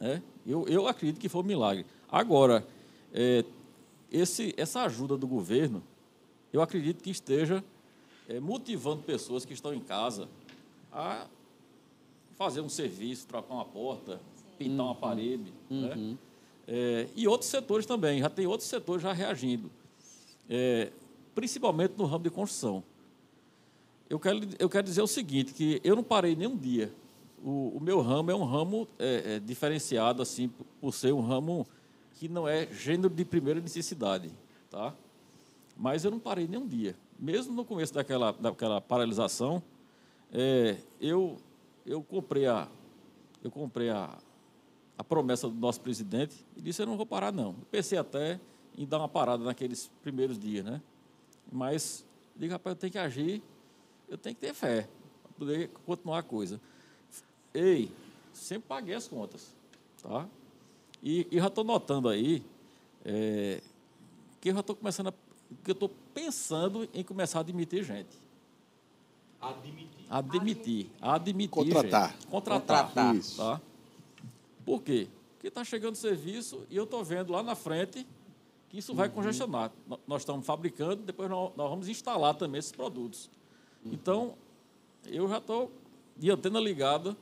Né? Eu, eu acredito que foi um milagre. Agora, é, esse, essa ajuda do governo, eu acredito que esteja é, motivando pessoas que estão em casa a fazer um serviço, trocar uma porta, pintar uhum. uma parede. Né? Uhum. Né? É, e outros setores também, já tem outros setores já reagindo, é, principalmente no ramo de construção. Eu quero, eu quero dizer o seguinte, que eu não parei nenhum dia. O, o meu ramo é um ramo é, é diferenciado, assim, por ser um ramo que não é gênero de primeira necessidade, tá? Mas eu não parei nenhum dia. Mesmo no começo daquela, daquela paralisação, é, eu, eu comprei a, eu comprei a, a promessa do nosso presidente e disse: Eu não vou parar, não. Eu pensei até em dar uma parada naqueles primeiros dias, né? Mas, digo, rapaz, eu tenho que agir, eu tenho que ter fé para poder continuar a coisa. Ei, sempre paguei as contas, tá? E, e já estou notando aí é, que eu já estou começando a. que eu estou pensando em começar a admitir gente. Admitir. Admitir. Admitir. Contratar. Gente. Contratar. Contratar. Isso. Tá? Por quê? Porque está chegando serviço e eu estou vendo lá na frente que isso vai uhum. congestionar. Nós estamos fabricando, depois nós, vamos instalar também esses produtos. Uhum. Então, eu já estou de antena ligada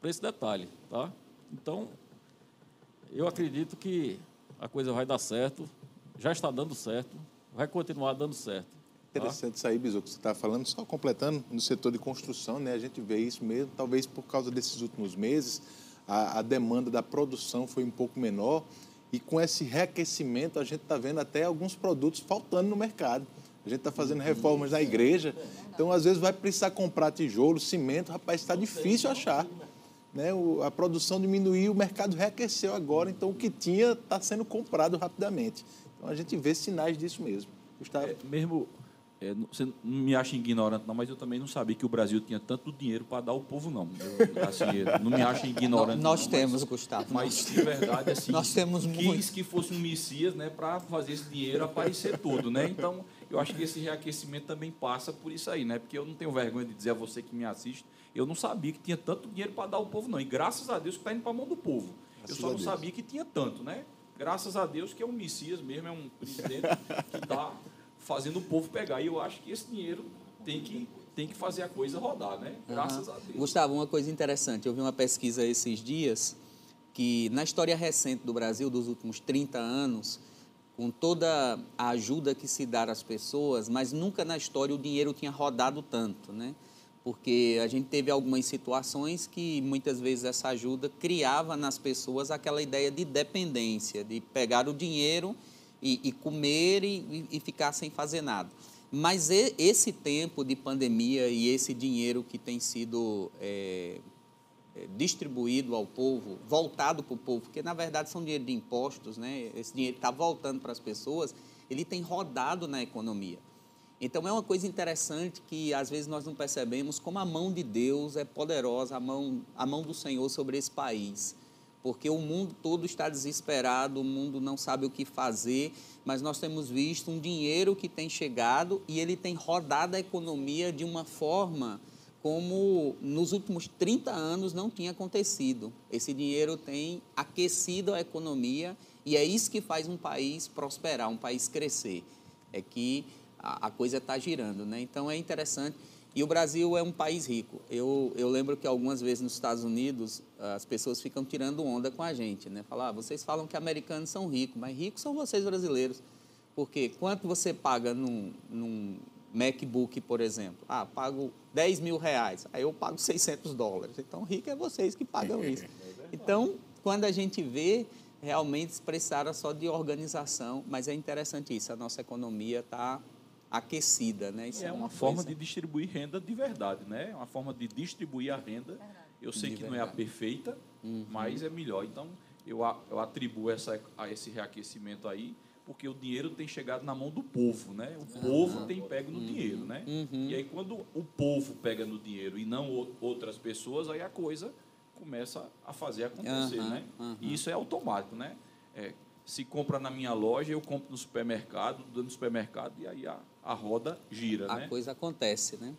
para esse detalhe. Tá? Então, eu acredito que a coisa vai dar certo, já está dando certo, vai continuar dando certo. Tá? Interessante isso aí, Bisu, que você está falando, só completando, no setor de construção, né, a gente vê isso mesmo, talvez por causa desses últimos meses, a, a demanda da produção foi um pouco menor e com esse reaquecimento a gente está vendo até alguns produtos faltando no mercado. A gente está fazendo reformas na igreja, então às vezes vai precisar comprar tijolo, cimento, rapaz, está difícil achar. Né? O, a produção diminuiu, o mercado reaqueceu agora, então o que tinha está sendo comprado rapidamente. Então a gente vê sinais disso mesmo. Gustavo? É, mesmo é, você não me acha ignorante, não, mas eu também não sabia que o Brasil tinha tanto dinheiro para dar ao povo, não. Eu, assim, não me acha ignorante. Nós não, temos, mas, Gustavo. Mas, de verdade, assim, nós temos quis muito. que fosse um Messias né, para fazer esse dinheiro aparecer todo. Né? Então, eu acho que esse reaquecimento também passa por isso aí, né? porque eu não tenho vergonha de dizer a você que me assiste, eu não sabia que tinha tanto dinheiro para dar ao povo, não. E graças a Deus que está indo para a mão do povo. Graças eu só não sabia que tinha tanto, né? Graças a Deus que é um Messias mesmo, é um presidente que está fazendo o povo pegar. E eu acho que esse dinheiro tem que, tem que fazer a coisa rodar, né? Graças uhum. a Deus. Gustavo, uma coisa interessante, eu vi uma pesquisa esses dias que na história recente do Brasil, dos últimos 30 anos, com toda a ajuda que se dá às pessoas, mas nunca na história o dinheiro tinha rodado tanto, né? Porque a gente teve algumas situações que muitas vezes essa ajuda criava nas pessoas aquela ideia de dependência, de pegar o dinheiro e, e comer e, e, ficar sem fazer nada. Mas esse tempo de pandemia e esse dinheiro que tem sido é, distribuído ao povo, voltado para o povo, porque na verdade são dinheiro de impostos, né? esse dinheiro está voltando para as pessoas, ele tem rodado na economia. Então é uma coisa interessante que às vezes nós não percebemos como a mão de Deus é poderosa, a mão, a mão do Senhor sobre esse país. Porque o mundo todo está desesperado, o mundo não sabe o que fazer, mas nós temos visto um dinheiro que tem chegado e ele tem rodado a economia de uma forma como nos últimos 30 anos não tinha acontecido. Esse dinheiro tem aquecido a economia e é isso que faz um país prosperar, um país crescer. É que a, a coisa está girando, né? Então é interessante. E o Brasil é um país rico. Eu, eu lembro que algumas vezes nos Estados Unidos as pessoas ficam tirando onda com a gente, né? Falar, ah, vocês falam que americanos são ricos, mas ricos são vocês brasileiros. Porque quanto você paga num, num MacBook, por exemplo? Ah, pago 10 mil reais. Aí eu pago 600 dólares. Então, rico é vocês que pagam isso. É então, quando a gente vê, realmente expressaram só de organização, mas é interessante isso. A nossa economia está aquecida, né? Isso é, é uma, uma forma de distribuir renda de verdade, né? É uma forma de distribuir a renda. Eu sei de que verdade. não é a perfeita, uhum. mas é melhor. Então, eu, eu atribuo essa, a esse reaquecimento aí, porque o dinheiro tem chegado na mão do povo, né? O uhum. povo tem pego no uhum. dinheiro, né? Uhum. E aí, quando o povo pega no dinheiro e não outras pessoas, aí a coisa começa a fazer acontecer, né? E isso é automático, né? É, se compra na minha loja, eu compro no supermercado, no supermercado, e aí a, a roda gira. A né? coisa acontece, né?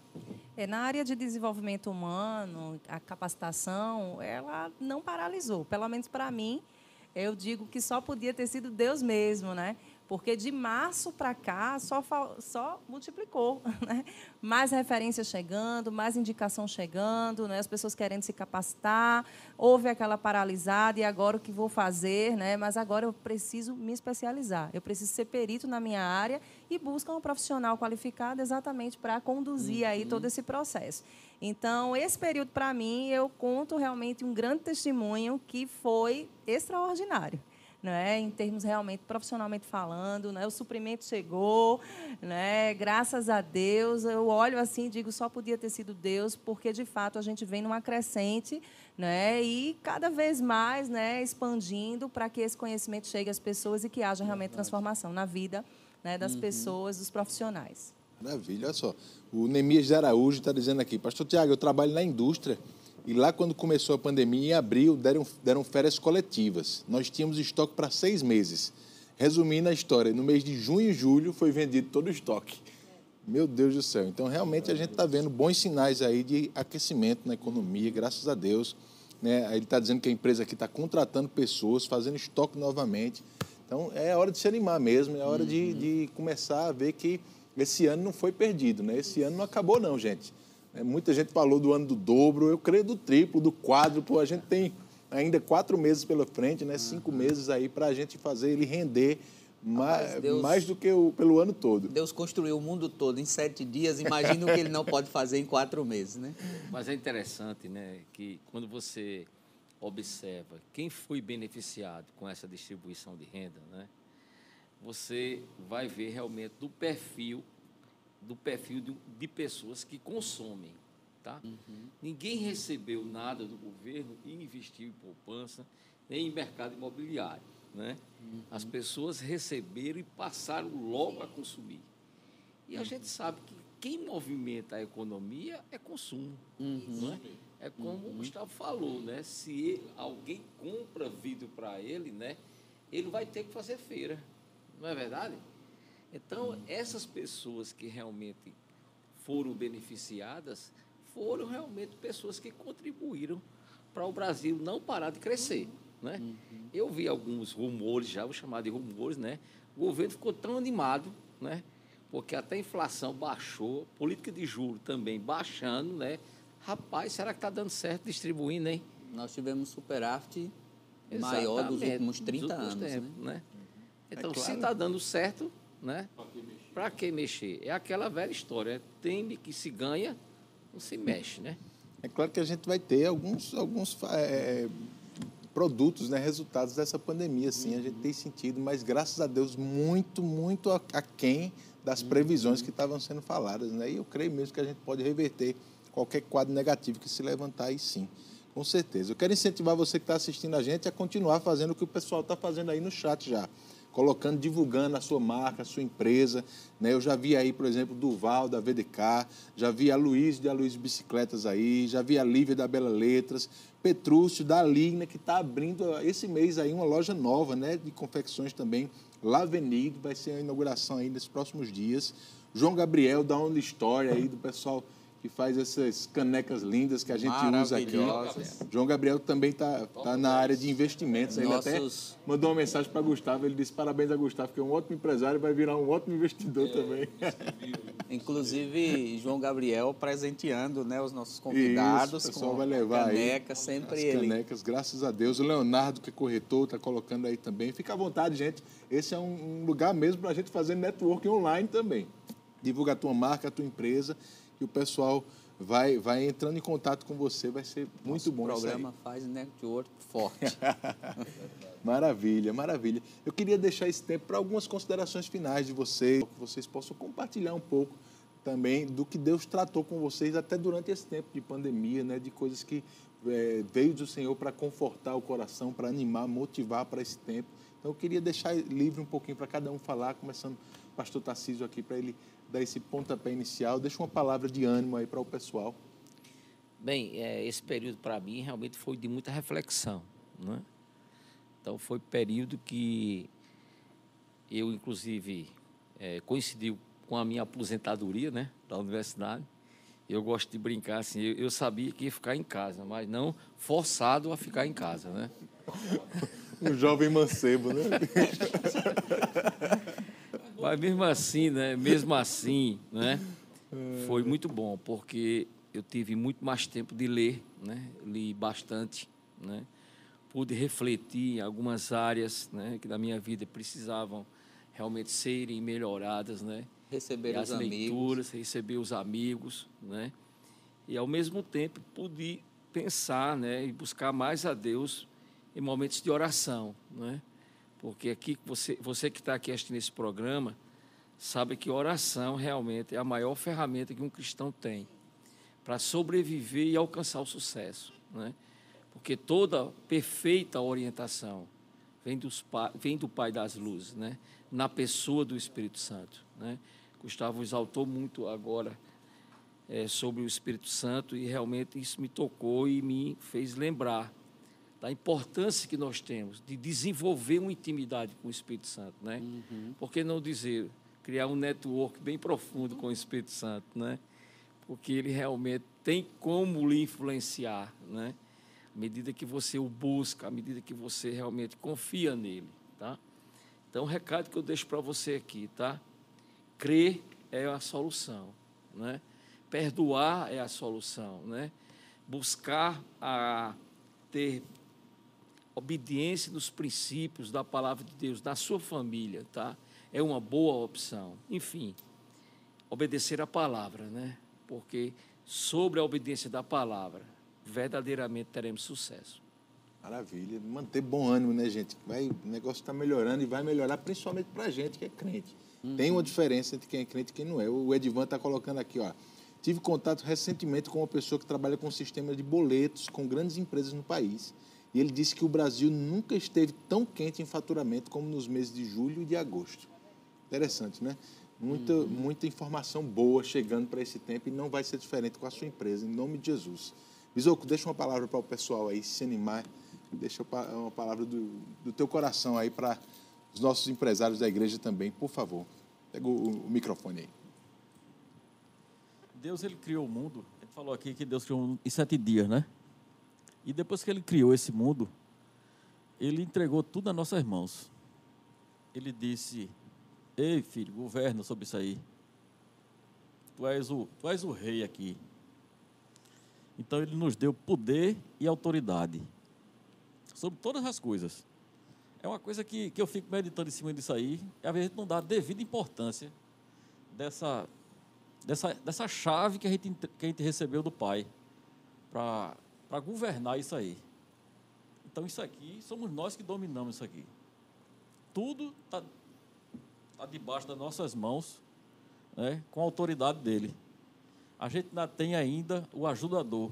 É, na área de desenvolvimento humano, a capacitação, ela não paralisou. Pelo menos para mim, eu digo que só podia ter sido Deus mesmo, né? porque de março para cá só, só multiplicou. Né? Mais referências chegando, mais indicação chegando, né? as pessoas querendo se capacitar, houve aquela paralisada, e agora o que vou fazer? Né? Mas agora eu preciso me especializar, eu preciso ser perito na minha área e buscar um profissional qualificado exatamente para conduzir uhum. aí todo esse processo. Então, esse período, para mim, eu conto realmente um grande testemunho que foi extraordinário né, em termos realmente profissionalmente falando, né, o suprimento chegou, né, graças a Deus, eu olho assim e digo só podia ter sido Deus, porque de fato a gente vem numa crescente, né, e cada vez mais, né, expandindo para que esse conhecimento chegue às pessoas e que haja realmente transformação na vida, né, das uhum. pessoas, dos profissionais. Maravilha, olha só. O Nemias de Araújo está dizendo aqui, Pastor Tiago, eu trabalho na indústria e lá, quando começou a pandemia, em abril, deram, deram férias coletivas. Nós tínhamos estoque para seis meses. Resumindo a história, no mês de junho e julho foi vendido todo o estoque. Meu Deus do céu. Então, realmente, a gente está vendo bons sinais aí de aquecimento na economia, graças a Deus. Né? Ele está dizendo que a empresa aqui está contratando pessoas, fazendo estoque novamente. Então, é hora de se animar mesmo, é hora uhum. de, de começar a ver que esse ano não foi perdido. Né? Esse ano não acabou, não, gente. É, muita gente falou do ano do dobro, eu creio do triplo, do quádruplo. A gente tem ainda quatro meses pela frente, né? cinco uhum. meses aí para a gente fazer ele render mais, Deus, mais do que o, pelo ano todo. Deus construiu o mundo todo em sete dias, imagina o que ele não pode fazer em quatro meses, né? Mas é interessante, né, que quando você observa quem foi beneficiado com essa distribuição de renda, né, você vai ver realmente do perfil do perfil de, de pessoas que consomem. Tá? Uhum. Ninguém recebeu nada do governo e investiu em poupança, nem em mercado imobiliário. Né? Uhum. As pessoas receberam e passaram logo a consumir. E a gente sabe que quem movimenta a economia é consumo. Uhum. É? é como o uhum. Gustavo falou, né? se alguém compra vidro para ele, né? ele vai ter que fazer feira. Não é verdade? Então, essas pessoas que realmente foram beneficiadas foram realmente pessoas que contribuíram para o Brasil não parar de crescer. Né? Uhum. Eu vi alguns rumores, já vou chamar de rumores, né? O governo ficou tão animado, né? Porque até a inflação baixou, política de juros também baixando, né? Rapaz, será que está dando certo distribuindo, hein? Nós tivemos superávit maior dos últimos 30 dos últimos anos. Tempos, né? né? Então, é claro. se está dando certo, né? Para que mexer? É aquela velha história, é teme que se ganha, não se mexe, né? É claro que a gente vai ter alguns, alguns é, produtos, né, resultados dessa pandemia, sim, a gente tem sentido, mas graças a Deus muito, muito aquém das previsões que estavam sendo faladas, né? E eu creio mesmo que a gente pode reverter qualquer quadro negativo que se levantar aí, sim. Com certeza. Eu quero incentivar você que está assistindo a gente a continuar fazendo o que o pessoal está fazendo aí no chat já colocando, divulgando a sua marca, a sua empresa. Né? Eu já vi aí, por exemplo, Duval, da VDK, já vi a Luiz, da Luiz Bicicletas aí, já vi a Lívia, da Bela Letras, Petrúcio, da Ligna, que está abrindo esse mês aí uma loja nova, né, de confecções também, lá Avenida, vai ser a inauguração aí nesses próximos dias. João Gabriel, da Only Story aí, do pessoal que faz essas canecas lindas que a gente usa aqui. João Gabriel também está tá na área de investimentos. Ele Nossos... até mandou uma mensagem para Gustavo. Ele disse parabéns a Gustavo, que é um ótimo empresário e vai virar um ótimo investidor é, também. Inclusive, João Gabriel presenteando né, os nossos convidados Isso, o pessoal com vai levar caneca, aí sempre as ele. canecas, graças a Deus. O Leonardo, que é corretor, está colocando aí também. Fica à vontade, gente. Esse é um lugar mesmo para a gente fazer networking online também. Divulga a tua marca, a tua empresa e o pessoal vai, vai entrando em contato com você, vai ser muito Nosso bom O programa faz network forte. maravilha, maravilha. Eu queria deixar esse tempo para algumas considerações finais de vocês, que vocês possam compartilhar um pouco também do que Deus tratou com vocês até durante esse tempo de pandemia, né, de coisas que é, veio do Senhor para confortar o coração, para animar, motivar para esse tempo. Então eu queria deixar livre um pouquinho para cada um falar, começando o pastor Tarcísio aqui, para ele dar esse pontapé inicial. Deixa uma palavra de ânimo aí para o pessoal. Bem, é, esse período para mim realmente foi de muita reflexão. Né? Então, foi período que eu, inclusive, é, coincidiu com a minha aposentadoria né, da universidade. Eu gosto de brincar assim, eu, eu, sabia que ia ficar em casa, mas não forçado a ficar em casa, né? um jovem mancebo, né? Mas mesmo assim, né? Mesmo assim, né? Foi muito bom, porque eu tive muito mais tempo de ler, né? Li bastante, né? Pude refletir em algumas áreas, né? Que da minha vida precisavam realmente serem melhoradas, né? Receber as leituras, amigos. receber os amigos, né? E ao mesmo tempo pude pensar, né? E buscar mais a Deus em momentos de oração, né? Porque aqui você, você que está aqui assistindo esse programa sabe que oração realmente é a maior ferramenta que um cristão tem para sobreviver e alcançar o sucesso, né? Porque toda perfeita orientação vem, dos, vem do Pai das Luzes, né? Na pessoa do Espírito Santo, né? Gustavo exaltou muito agora é, sobre o Espírito Santo e realmente isso me tocou e me fez lembrar da importância que nós temos de desenvolver uma intimidade com o Espírito Santo, né? Uhum. Por que não dizer criar um network bem profundo com o Espírito Santo, né? Porque ele realmente tem como lhe influenciar, né? À medida que você o busca, à medida que você realmente confia nele, tá? Então, o recado que eu deixo para você aqui, tá? Crer é a solução, né? Perdoar é a solução, né? Buscar a ter obediência nos princípios da palavra de Deus, da sua família, tá? É uma boa opção. Enfim, obedecer a palavra, né? Porque sobre a obediência da palavra, verdadeiramente teremos sucesso. Maravilha. Manter bom ânimo, né, gente? Vai, o negócio está melhorando e vai melhorar principalmente para a gente que é crente. Uhum. Tem uma diferença entre quem é crente e quem não é. O Edvan está colocando aqui, ó. Tive contato recentemente com uma pessoa que trabalha com um sistema de boletos com grandes empresas no país. E ele disse que o Brasil nunca esteve tão quente em faturamento como nos meses de julho e de agosto. Interessante, né? Muita, uhum. muita informação boa chegando para esse tempo e não vai ser diferente com a sua empresa, em nome de Jesus. Bisoco, deixa uma palavra para o pessoal aí se animar. Deixa uma palavra do, do teu coração aí para os nossos empresários da igreja também, por favor. Pega o, o microfone aí. Deus ele criou o mundo. Ele falou aqui que Deus criou o mundo em sete dias, né? E depois que ele criou esse mundo, ele entregou tudo nas nossas mãos. Ele disse: Ei, filho, governa sobre isso aí. Tu és o, tu és o rei aqui. Então ele nos deu poder e autoridade sobre todas as coisas. É uma coisa que, que eu fico meditando em cima disso aí, e às vezes não dá devida importância dessa, dessa, dessa chave que a gente, que a gente recebeu do Pai para para governar isso aí. Então, isso aqui, somos nós que dominamos isso aqui. Tudo está tá debaixo das nossas mãos, né, com a autoridade dele. A gente ainda tem ainda o ajudador.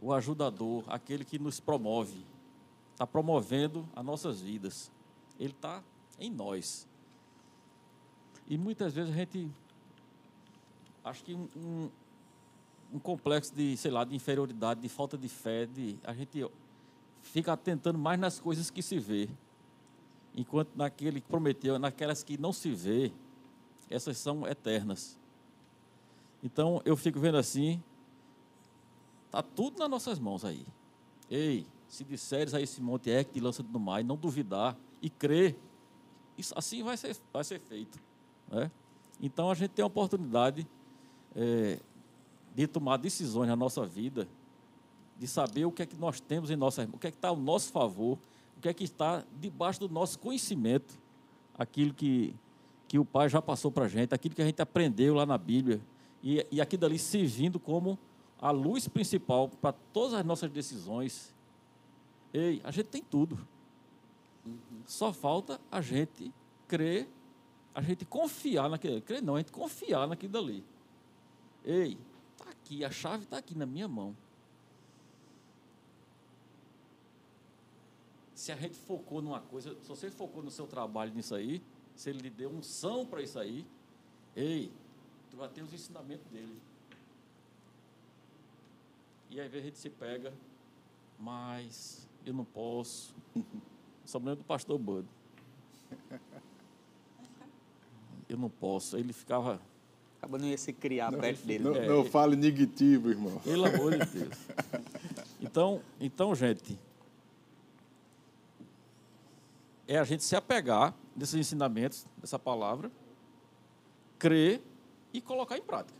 O ajudador, aquele que nos promove, está promovendo as nossas vidas. Ele está em nós. E muitas vezes a gente acho que um, um, um, complexo de, sei lá, de inferioridade, de falta de fé, de, a gente fica tentando mais nas coisas que se vê. Enquanto naquele que prometeu, naquelas que não se vê, essas são eternas. Então eu fico vendo assim, está tudo nas nossas mãos aí. Ei, se disseres a esse monte é que te lança no mar, e não duvidar e crer, isso assim vai ser, vai ser feito. Né? Então a gente tem a oportunidade é, de tomar decisões na nossa vida, de saber o que é que nós temos em nossa o que é que está ao nosso favor, o que é que está debaixo do nosso conhecimento, aquilo que, que o Pai já passou para a gente, aquilo que a gente aprendeu lá na Bíblia, e, e aquilo ali servindo como a luz principal para todas as nossas decisões. Ei, a gente tem tudo. Só falta a gente crer, a gente confiar naquilo. Crer não, a gente confiar naquilo dali. Ei, aqui, a chave está aqui na minha mão. Se a gente focou numa coisa, se você focou no seu trabalho nisso aí, se ele lhe deu um são para isso aí, ei, tu vai ter os ensinamentos dele. E vezes a gente se pega, mas eu não posso. Só me lembro do pastor Bud. Eu não posso. Ele ficava. Acaba não ia se criar não, perto dele. Não, é, não fale negativo, irmão. Pelo amor de Deus. Então, então, gente, é a gente se apegar desses ensinamentos, dessa palavra, crer e colocar em prática.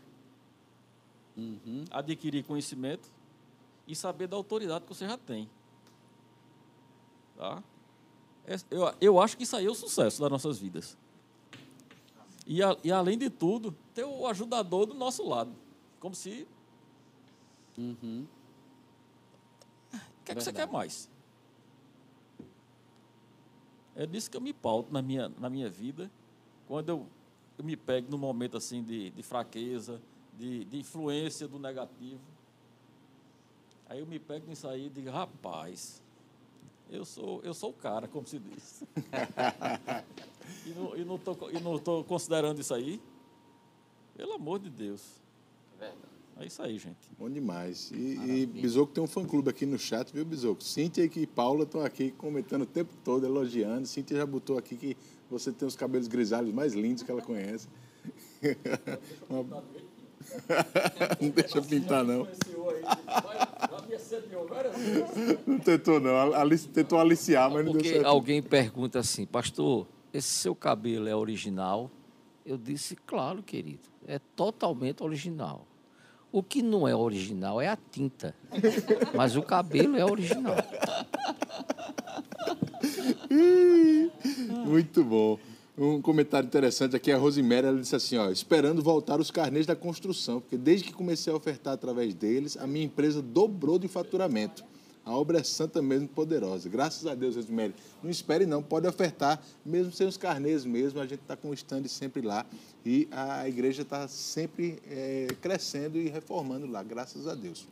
Uhum. Adquirir conhecimento e saber da autoridade que você já tem. Tá? É, eu, eu acho que isso aí é o sucesso das nossas vidas. E, a, e além de tudo, ter o ajudador do nosso lado. Como se. Uhum. O que é que você quer mais? É disso que eu me pauto na minha, na minha vida. Quando eu, eu me pego num momento assim de, de fraqueza, de, de influência do negativo. Aí eu me pego nisso aí e digo, rapaz, eu sou, eu sou o cara, como se diz. e não estou e não tô considerando isso aí. Pelo amor de Deus. É verdade. É isso aí, gente. Bom demais. E, e Bisoco tem um fã-clube aqui no chat, viu, Bisoco? Cíntia e Paula estão aqui comentando o tempo todo, elogiando. Cíntia já botou aqui que você tem os cabelos grisalhos mais lindos que ela conhece. Uma... não deixa pintar, não. Não tentou, não. Alice, tentou aliciar, mas não Porque deu certo. alguém pergunta assim, pastor, esse seu cabelo é original? Eu disse, claro, querido, é totalmente original. O que não é original é a tinta, mas o cabelo é original. Muito bom. Um comentário interessante aqui, a Rosemary, ela disse assim, ó, esperando voltar os carnês da construção, porque desde que comecei a ofertar através deles, a minha empresa dobrou de faturamento. A obra é santa mesmo, poderosa. Graças a Deus, Rosemary. Não espere não, pode ofertar, mesmo sem os carnês mesmo, a gente está com o stand sempre lá e a igreja está sempre é, crescendo e reformando lá, graças a Deus.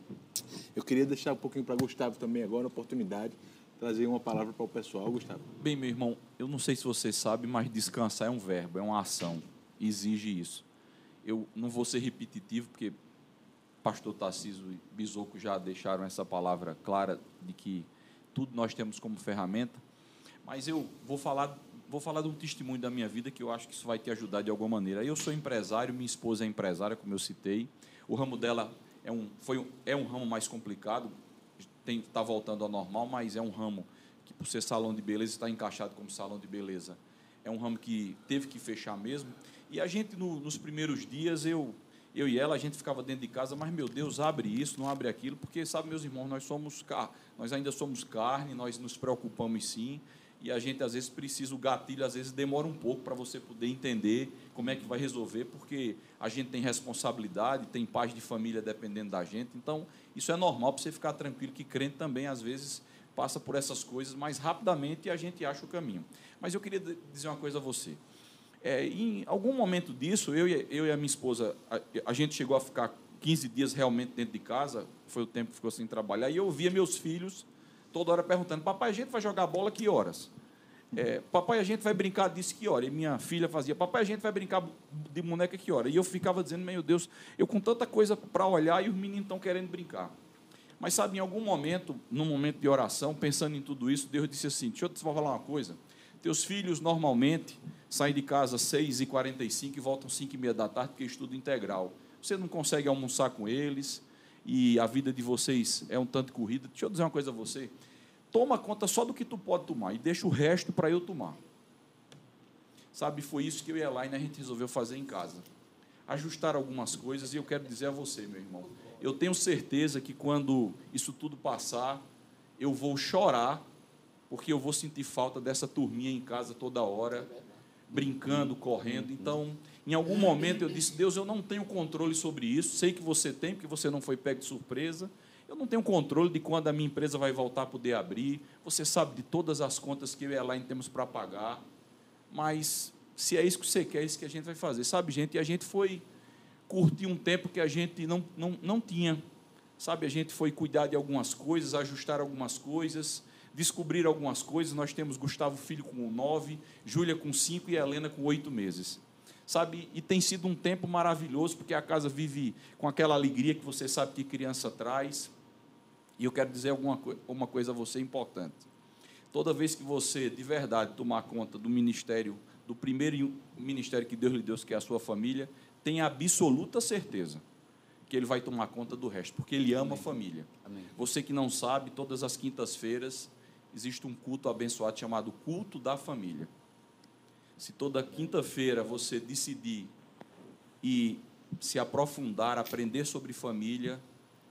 Eu queria deixar um pouquinho para Gustavo também agora, a oportunidade trazer uma palavra para o pessoal, Gustavo. Bem, meu irmão, eu não sei se você sabe, mas descansar é um verbo, é uma ação, exige isso. Eu não vou ser repetitivo, porque pastor Tarcísio e Bisoco já deixaram essa palavra clara de que tudo nós temos como ferramenta, mas eu vou falar vou falar de um testemunho da minha vida que eu acho que isso vai te ajudar de alguma maneira. Eu sou empresário, minha esposa é empresária, como eu citei. O ramo dela é um, foi, é um ramo mais complicado, está voltando ao normal, mas é um ramo que, por ser salão de beleza, está encaixado como salão de beleza. É um ramo que teve que fechar mesmo. E a gente, no, nos primeiros dias, eu, eu e ela, a gente ficava dentro de casa, mas, meu Deus, abre isso, não abre aquilo, porque, sabe, meus irmãos, nós somos nós ainda somos carne, nós nos preocupamos sim, e a gente, às vezes, precisa, o gatilho, às vezes, demora um pouco para você poder entender como é que vai resolver, porque a gente tem responsabilidade, tem paz de família dependendo da gente, então, isso é normal para você ficar tranquilo que crente também, às vezes, passa por essas coisas mais rapidamente e a gente acha o caminho. Mas eu queria dizer uma coisa a você. É, em algum momento disso, eu e, eu e a minha esposa, a, a, gente chegou a ficar 15 dias realmente dentro de casa, foi o tempo que ficou sem trabalhar, e eu via meus filhos toda hora perguntando: Papai, a gente vai jogar bola que horas? É, papai, a gente vai brincar disso que hora? E minha filha fazia, papai, a gente vai brincar de boneca que hora? E eu ficava dizendo, meu Deus, eu com tanta coisa para olhar e os meninos estão querendo brincar. Mas sabe, em algum momento, num momento de oração, pensando em tudo isso, Deus disse assim: Deixa eu te falar uma coisa. Teus filhos normalmente saem de casa às 6h45 e voltam às 5h30 da tarde, porque estudo integral. Você não consegue almoçar com eles e a vida de vocês é um tanto corrida. Deixa eu dizer uma coisa a você. Toma conta só do que tu pode tomar e deixa o resto para eu tomar. Sabe, foi isso que eu e a Elaine a gente resolveu fazer em casa. Ajustar algumas coisas e eu quero dizer a você, meu irmão, eu tenho certeza que quando isso tudo passar, eu vou chorar, porque eu vou sentir falta dessa turminha em casa toda hora, brincando, correndo. Então, em algum momento eu disse: Deus, eu não tenho controle sobre isso. Sei que você tem, porque você não foi pego de surpresa. Eu não tenho controle de quando a minha empresa vai voltar a poder abrir. Você sabe de todas as contas que eu e a Elaine temos para pagar. Mas se é isso que você quer, é isso que a gente vai fazer. Sabe, gente? E a gente foi curtir um tempo que a gente não, não, não tinha. Sabe, a gente foi cuidar de algumas coisas, ajustar algumas coisas, descobrir algumas coisas. Nós temos Gustavo Filho com nove, Júlia com cinco e Helena com oito meses. Sabe, e tem sido um tempo maravilhoso, porque a casa vive com aquela alegria que você sabe que criança traz. E eu quero dizer alguma uma coisa a você importante. Toda vez que você, de verdade, tomar conta do ministério, do primeiro ministério que Deus lhe deu, que é a sua família, tenha absoluta certeza que ele vai tomar conta do resto, porque ele ama Amém. a família. Amém. Você que não sabe, todas as quintas-feiras existe um culto abençoado chamado Culto da Família. Se toda quinta-feira você decidir e se aprofundar, aprender sobre família,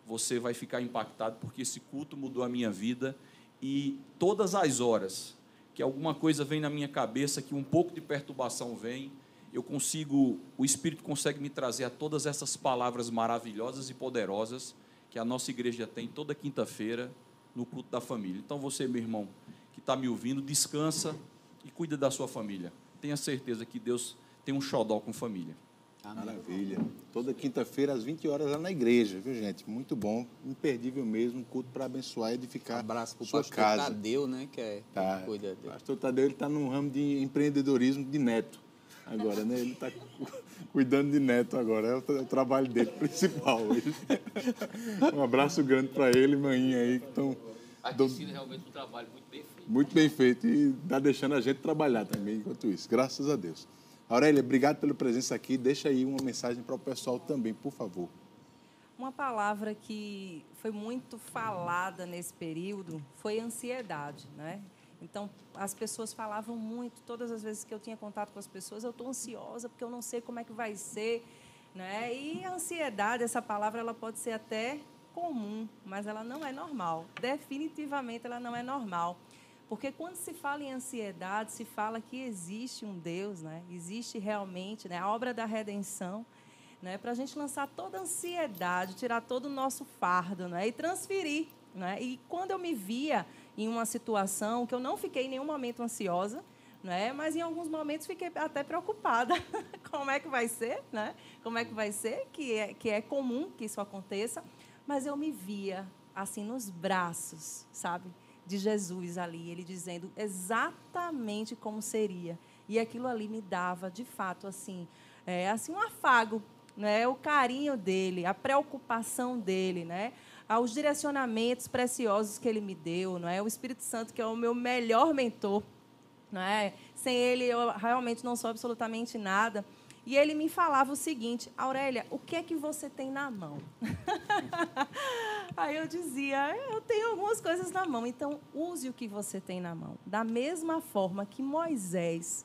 você vai ficar impactado, porque esse culto mudou a minha vida e todas as horas que alguma coisa vem na minha cabeça, que um pouco de perturbação vem, eu consigo, o Espírito consegue me trazer a todas essas palavras maravilhosas e poderosas que a nossa igreja tem toda quinta-feira no culto da família. Então você, meu irmão, que está me ouvindo, descansa e cuida da sua família. Tenha certeza que Deus tem um xodó com família. Maravilha. Toda quinta-feira, às 20 horas, lá na igreja, viu, gente? Muito bom, imperdível mesmo, culto para abençoar e edificar Abraço para o pastor casa. Tadeu, né? Que é tá. que cuida dele. pastor Tadeu está no ramo de empreendedorismo de neto agora, né? Ele está cuidando de neto agora, é o, trabalho dele principal. Um abraço grande para ele e manhinha aí que estão. Do... realmente um trabalho muito bem feito. Muito bem feito e está deixando a gente trabalhar também enquanto isso, graças a Deus. Aurélia, obrigado pela presença aqui. Deixa aí uma mensagem para o pessoal também, por favor. Uma palavra que foi muito falada nesse período foi ansiedade, né? Então, as pessoas falavam muito, todas as vezes que eu tinha contato com as pessoas, eu estou ansiosa porque eu não sei como é que vai ser. Né? E a ansiedade, essa palavra, ela pode ser até comum, mas ela não é normal. Definitivamente ela não é normal. Porque quando se fala em ansiedade, se fala que existe um Deus, né? existe realmente né? a obra da redenção, né? para a gente lançar toda a ansiedade, tirar todo o nosso fardo né? e transferir. Né? E quando eu me via em uma situação que eu não fiquei em nenhum momento ansiosa, né? Mas em alguns momentos fiquei até preocupada. Como é que vai ser, né? Como é que vai ser? Que é, que é comum que isso aconteça. Mas eu me via assim nos braços, sabe, de Jesus ali, ele dizendo exatamente como seria. E aquilo ali me dava, de fato, assim, é, assim um afago, né? O carinho dele, a preocupação dele, né? aos direcionamentos preciosos que ele me deu, não é? O Espírito Santo que é o meu melhor mentor, não é? Sem ele eu realmente não sou absolutamente nada. E ele me falava o seguinte: Aurélia, o que é que você tem na mão? Aí eu dizia: eu tenho algumas coisas na mão, então use o que você tem na mão. Da mesma forma que Moisés,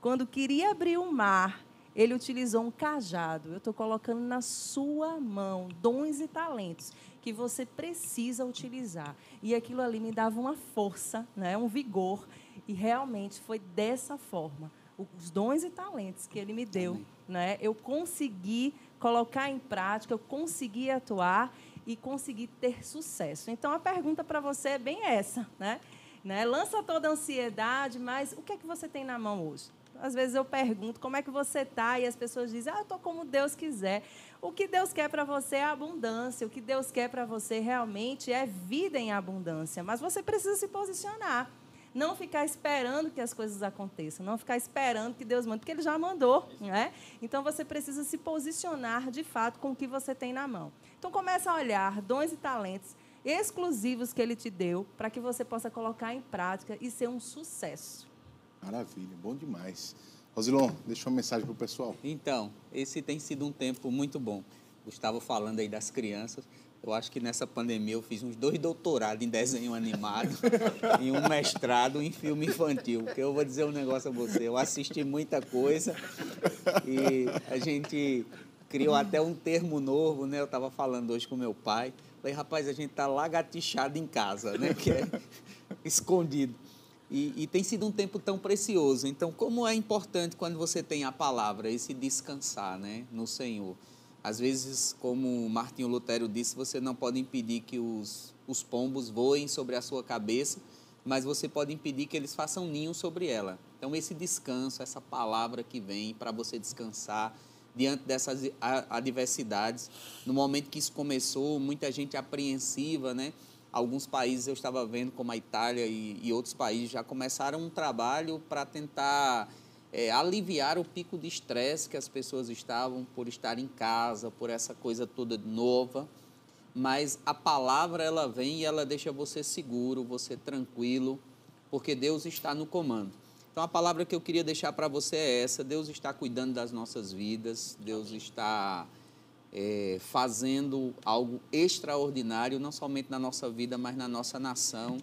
quando queria abrir o mar, ele utilizou um cajado. Eu estou colocando na sua mão dons e talentos que você precisa utilizar. E aquilo ali me dava uma força, né, um vigor. E realmente foi dessa forma. Os dons e talentos que ele me deu, né, eu consegui colocar em prática, eu consegui atuar e consegui ter sucesso. Então a pergunta para você é bem essa, né? né? Lança toda a ansiedade, mas o que é que você tem na mão hoje? Às vezes eu pergunto como é que você está e as pessoas dizem, ah, eu estou como Deus quiser. O que Deus quer para você é abundância. O que Deus quer para você realmente é vida em abundância. Mas você precisa se posicionar. Não ficar esperando que as coisas aconteçam, não ficar esperando que Deus mande, porque Ele já mandou. Né? Então você precisa se posicionar de fato com o que você tem na mão. Então começa a olhar dons e talentos exclusivos que Ele te deu para que você possa colocar em prática e ser um sucesso. Maravilha, bom demais. Rosilon, deixa uma mensagem para o pessoal. Então, esse tem sido um tempo muito bom. Gustavo falando aí das crianças. Eu acho que nessa pandemia eu fiz uns dois doutorados em desenho animado e um mestrado em filme infantil. Que eu vou dizer um negócio a você. Eu assisti muita coisa e a gente criou até um termo novo, né? Eu estava falando hoje com meu pai. Falei, rapaz, a gente tá lagartixado em casa, né? Que é escondido. E, e, tem sido um tempo tão precioso. Então, como é importante quando você tem a palavra, esse descansar né, no Senhor. Às vezes, como Martinho Lutero disse, você não pode impedir que os, os pombos voem sobre a sua cabeça, mas você pode impedir que eles façam ninho sobre ela. Então, esse descanso, essa palavra que vem para você descansar diante dessas adversidades. No momento que isso começou, muita gente apreensiva, né? Alguns países eu estava vendo, como a Itália e, e outros países, já começaram um trabalho para tentar é, aliviar o pico de estresse que as pessoas estavam por estar em casa, por essa coisa toda nova. Mas a palavra ela vem e ela deixa você seguro, você tranquilo, porque Deus está no comando. Então a palavra que eu queria deixar para você é essa: Deus está cuidando das nossas vidas, Deus está é, fazendo algo extraordinário, não somente na nossa vida, mas na nossa nação.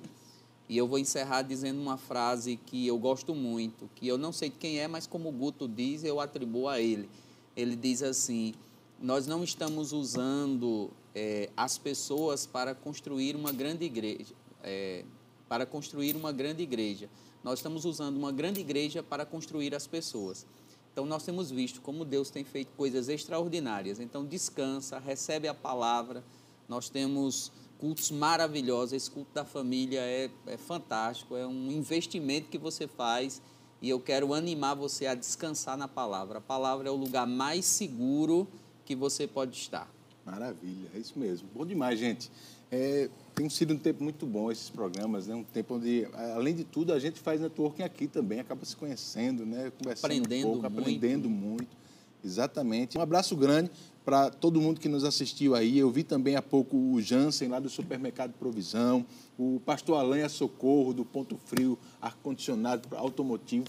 E eu vou encerrar dizendo uma frase que eu gosto muito, que eu não sei de quem é, mas como o Guto diz, eu atribuo a ele. Ele diz assim: Nós não estamos usando é, as pessoas para construir uma grande igreja, é, para construir uma grande igreja. Nós estamos usando uma grande igreja para construir as pessoas. Então, nós temos visto como Deus tem feito coisas extraordinárias. Então, descansa, recebe a palavra. Nós temos cultos maravilhosos. Esse culto da família é, é fantástico, é um investimento que você faz. E eu quero animar você a descansar na palavra. A palavra é o lugar mais seguro que você pode estar. Maravilha, é isso mesmo. Bom demais, gente. É, tem sido um tempo muito bom esses programas, né? Um tempo onde, além de tudo, a gente faz networking aqui também, acaba se conhecendo, né? Conversando aprendendo um pouco, muito. aprendendo muito. Exatamente. Um abraço grande para todo mundo que nos assistiu aí. Eu vi também há pouco o Jansen, lá do Supermercado Provisão, o pastor Alanha Socorro, do Ponto Frio, ar-condicionado automotivo.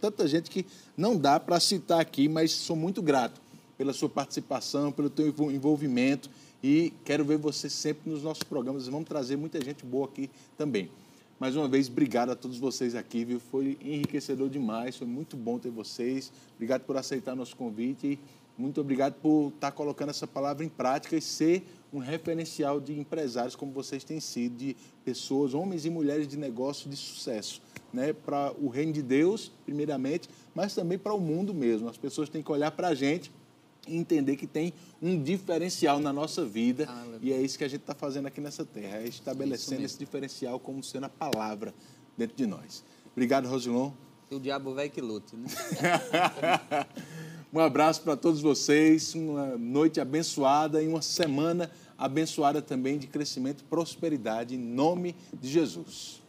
Tanta gente que não dá para citar aqui, mas sou muito grato pela sua participação, pelo teu envolvimento e quero ver você sempre nos nossos programas. Vamos trazer muita gente boa aqui também. Mais uma vez, obrigado a todos vocês aqui, viu? Foi enriquecedor demais, foi muito bom ter vocês. Obrigado por aceitar nosso convite muito obrigado por estar colocando essa palavra em prática e ser um referencial de empresários como vocês têm sido, de pessoas, homens e mulheres de negócio de sucesso, né? Para o reino de Deus, primeiramente, mas também para o mundo mesmo. As pessoas têm que olhar para a gente e entender que tem um diferencial na nossa vida. e é isso que a gente está fazendo aqui nessa terra, é estabelecendo esse diferencial como sendo a palavra dentro de nós. Obrigado, Rosilon. O diabo vai que lute, né? um abraço para todos vocês, uma noite abençoada e uma semana abençoada também de crescimento e prosperidade, em nome de Jesus.